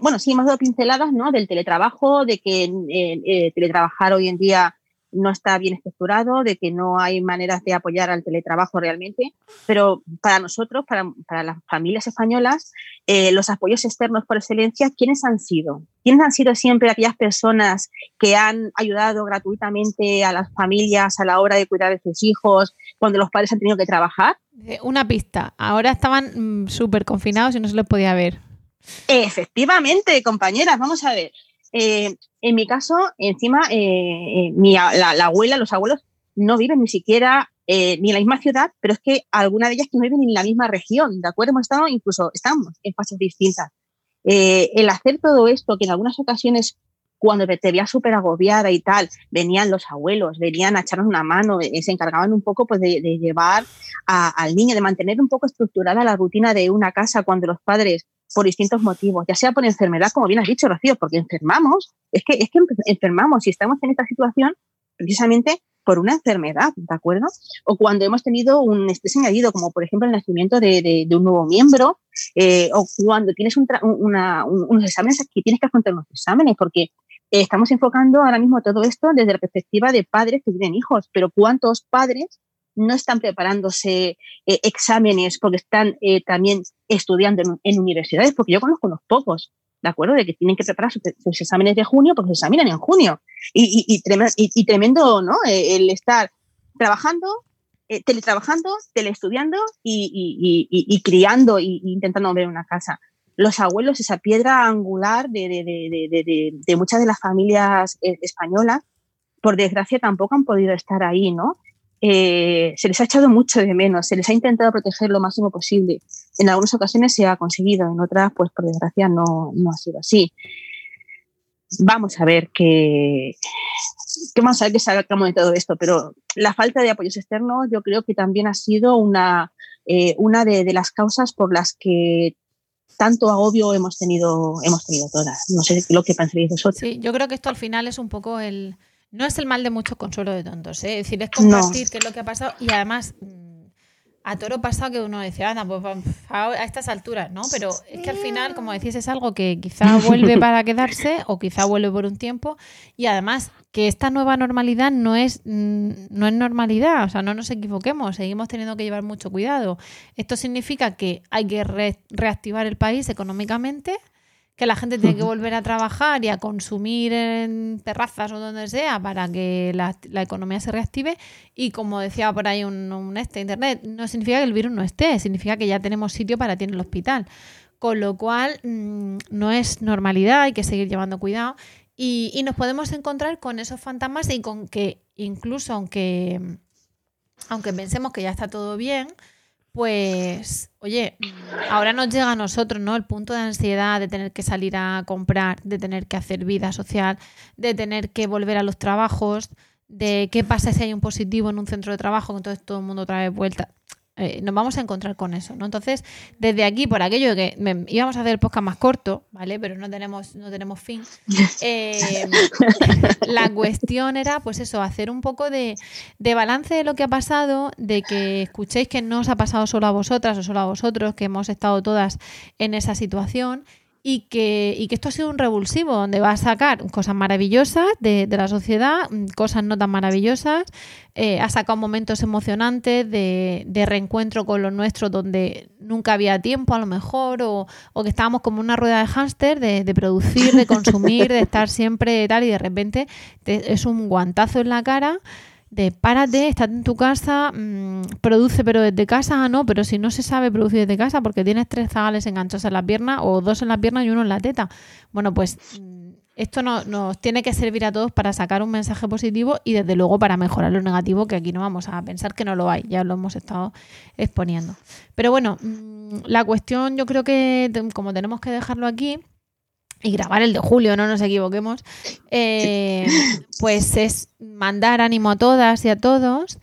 bueno, sí, hemos dado pinceladas, ¿no? Del teletrabajo, de que eh, eh, teletrabajar hoy en día no está bien estructurado, de que no hay maneras de apoyar al teletrabajo realmente, pero para nosotros, para, las familias españolas, eh, los apoyos externos por excelencia, ¿quiénes han sido? ¿Quiénes han sido siempre aquellas personas que han ayudado gratuitamente a las familias a la hora de cuidar de sus hijos cuando los padres han tenido que trabajar? Una pista, ahora estaban mm, súper confinados y no se les podía ver. Efectivamente, compañeras, vamos a ver. Eh, en mi caso, encima, eh, eh, la, abuela, los abuelos no viven ni siquiera ni en la misma ciudad, pero es que alguna de ellas que no viven ni en la misma región, ¿de acuerdo? Hemos estado, incluso estamos en fases distintas. el hacer todo esto, que en algunas ocasiones cuando te veías súper agobiada y tal, venían los abuelos, venían a echarnos una mano, se encargaban un poco pues, de, llevar al niño, de mantener un poco estructurada la rutina de una casa cuando los padres por distintos motivos, ya sea por enfermedad, como bien has dicho, Rocío, porque enfermamos, es que, es que enfermamos y estamos en esta situación precisamente por una enfermedad, ¿de acuerdo? O cuando hemos tenido un estrés añadido, como por ejemplo el nacimiento de, un nuevo miembro, eh, o cuando tienes unos exámenes, aquí tienes que afrontar unos exámenes, porque estamos enfocando ahora mismo todo esto desde la perspectiva de padres que tienen hijos, pero ¿cuántos padres no están preparándose eh, exámenes porque están eh, también estudiando en, universidades? Porque yo conozco unos pocos, ¿de acuerdo? De que tienen que preparar sus, exámenes de junio porque se examinan en junio. Y, y, tremendo, ¿no? Eh, el estar trabajando, teletrabajando, teleestudiando y, criando e intentando ver una casa los abuelos, esa piedra angular de, muchas de las familias eh, españolas, por desgracia tampoco han podido estar ahí, ¿no? Eh, se les ha echado mucho de menos, se les ha intentado proteger lo máximo posible. En algunas ocasiones se ha conseguido, en otras, pues por desgracia, no, ha sido así. Vamos a ver qué, vamos a ver qué sacamos de todo esto, pero la falta de apoyos externos yo creo que también ha sido una, eh, una de, las causas por las que tanto agobio hemos tenido, hemos tenido todas. No sé lo que pensáis vosotros. Sí, yo creo que esto al final es un poco el. No es el mal de muchos consuelo de tontos, ¿eh? es decir, es compartir qué es lo que ha pasado y además a toro pasado que uno dice, anda, pues a estas alturas, ¿no? Pero es que al final, como decís, es algo que quizá vuelve para quedarse o quizá vuelve por un tiempo y además que esta nueva normalidad no es, mm, no es normalidad, o sea, no nos equivoquemos, seguimos teniendo que llevar mucho cuidado. Esto significa que hay que reactivar el país económicamente, que la gente tiene que volver a trabajar y a consumir en terrazas o donde sea para que la, economía se reactive. Y como decía por ahí un, este internet, no significa que el virus no esté, significa que ya tenemos sitio para ti en el hospital. Con lo cual, mm, no es normalidad, hay que seguir llevando cuidado. Y, y, nos podemos encontrar con esos fantasmas y con que incluso aunque, aunque pensemos que ya está todo bien, pues, oye, ahora nos llega a nosotros, ¿no? El punto de ansiedad de tener que salir a comprar, de tener que hacer vida social, de tener que volver a los trabajos, de qué pasa si hay un positivo en un centro de trabajo, que entonces todo el mundo trae vuelta. Eh, nos vamos a encontrar con eso, ¿no? Entonces, desde aquí, por aquello que íbamos a hacer el podcast más corto, ¿vale? Pero no tenemos, no tenemos fin. Eh, la cuestión era, pues eso, hacer un poco de, de, balance de lo que ha pasado, de que escuchéis que no os ha pasado solo a vosotras o solo a vosotros, que hemos estado todas en esa situación y que, y que esto ha sido un revulsivo donde va a sacar cosas maravillosas de, de la sociedad, mm, cosas no tan maravillosas, eh, ha sacado momentos emocionantes de, de, reencuentro con los nuestros donde nunca había tiempo a lo mejor o, o que estábamos como una rueda de hámster de, de, producir, de consumir, de estar siempre tal y de repente es un guantazo en la cara de párate, estate en tu casa, mm, produce pero desde casa, ah, no, pero si no se sabe producir desde casa porque tienes tres zagales enganchados en la pierna o dos en la pierna y uno en la teta. Bueno, pues mm, esto nos tiene que servir a todos para sacar un mensaje positivo y desde luego para mejorar lo negativo, que aquí no vamos a pensar que no lo hay, ya lo hemos estado exponiendo. Pero bueno, mm, la cuestión yo creo que como tenemos que dejarlo aquí, y grabar el de julio, no nos equivoquemos, eh, pues es mandar ánimo a todas y a todos,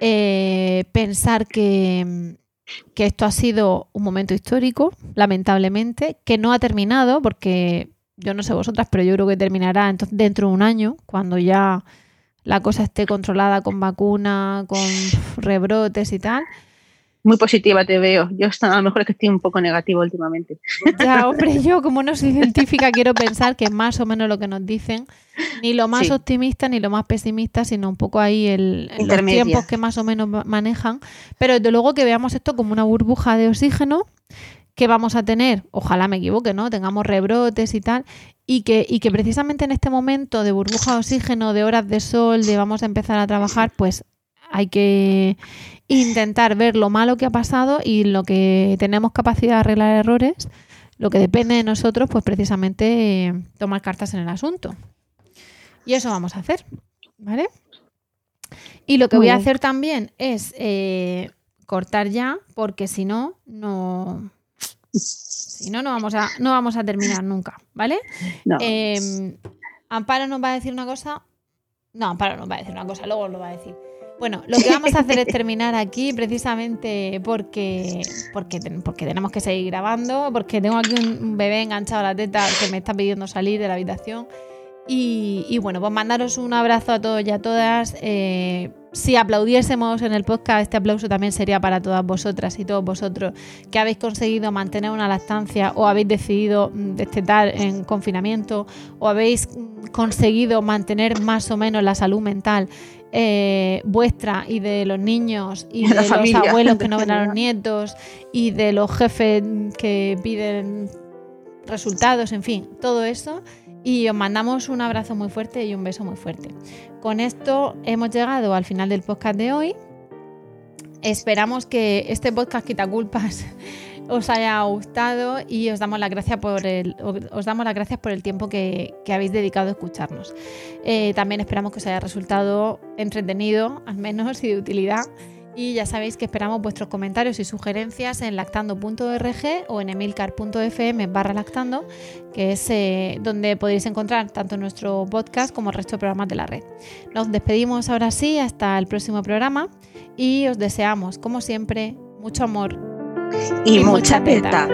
eh, pensar que, que, esto ha sido un momento histórico, lamentablemente, que no ha terminado, porque yo no sé vosotras, pero yo creo que terminará dentro de un año, cuando ya la cosa esté controlada con vacuna, con rebrotes y tal muy positiva te veo. Yo a lo mejor es que estoy un poco negativo últimamente. Ya, hombre, yo como no soy científica quiero pensar que es más o menos lo que nos dicen, ni lo más optimista ni lo más pesimista, sino un poco ahí el, los tiempos que más o menos manejan. Pero desde luego que veamos esto como una burbuja de oxígeno que vamos a tener, ojalá me equivoque, ¿no? Tengamos rebrotes y tal, y que, y que precisamente en este momento de burbuja de oxígeno, de horas de sol, de vamos a empezar a trabajar, pues hay que intentar ver lo malo que ha pasado y lo que tenemos capacidad de arreglar errores, lo que depende de nosotros, pues precisamente eh, tomar cartas en el asunto. Y eso vamos a hacer, ¿vale? Y lo que voy a hacer también es eh, cortar ya, porque si no, no... Si no, no vamos a, no vamos a terminar nunca, ¿vale? Em, Amparo nos va a decir una cosa. No, Amparo nos va a decir una cosa, luego lo va a decir. Bueno, lo que vamos a hacer es terminar aquí precisamente porque, porque, porque tenemos que seguir grabando, porque tengo aquí un bebé enganchado a la teta que me está pidiendo salir de la habitación Y, bueno, pues mandaros un abrazo a todos y a todas. Eh, si aplaudiésemos en el podcast, este aplauso también sería para todas vosotras y todos vosotros que habéis conseguido mantener una lactancia o habéis decidido mm, destetar en confinamiento o habéis mm, conseguido mantener más o menos la salud mental eh, vuestra y de los niños y de los abuelos que no ven a los nietos y de los jefes que piden resultados, en fin, todo eso. Y os mandamos un abrazo muy fuerte y un beso muy fuerte. Con esto hemos llegado al final del podcast de hoy. Esperamos que este podcast quita culpas os haya gustado y os damos las gracias por el, os damos las gracias por el tiempo que, habéis dedicado a escucharnos. Eh, también esperamos que os haya resultado entretenido, al menos, y de utilidad. Y ya sabéis que esperamos vuestros comentarios y sugerencias en lactando.org o en emilcar.fm barra lactando, que es eh, donde podéis encontrar tanto nuestro podcast como el resto de programas de la red. Nos despedimos ahora sí hasta el próximo programa y os deseamos, como siempre, mucho amor y, mucha teta.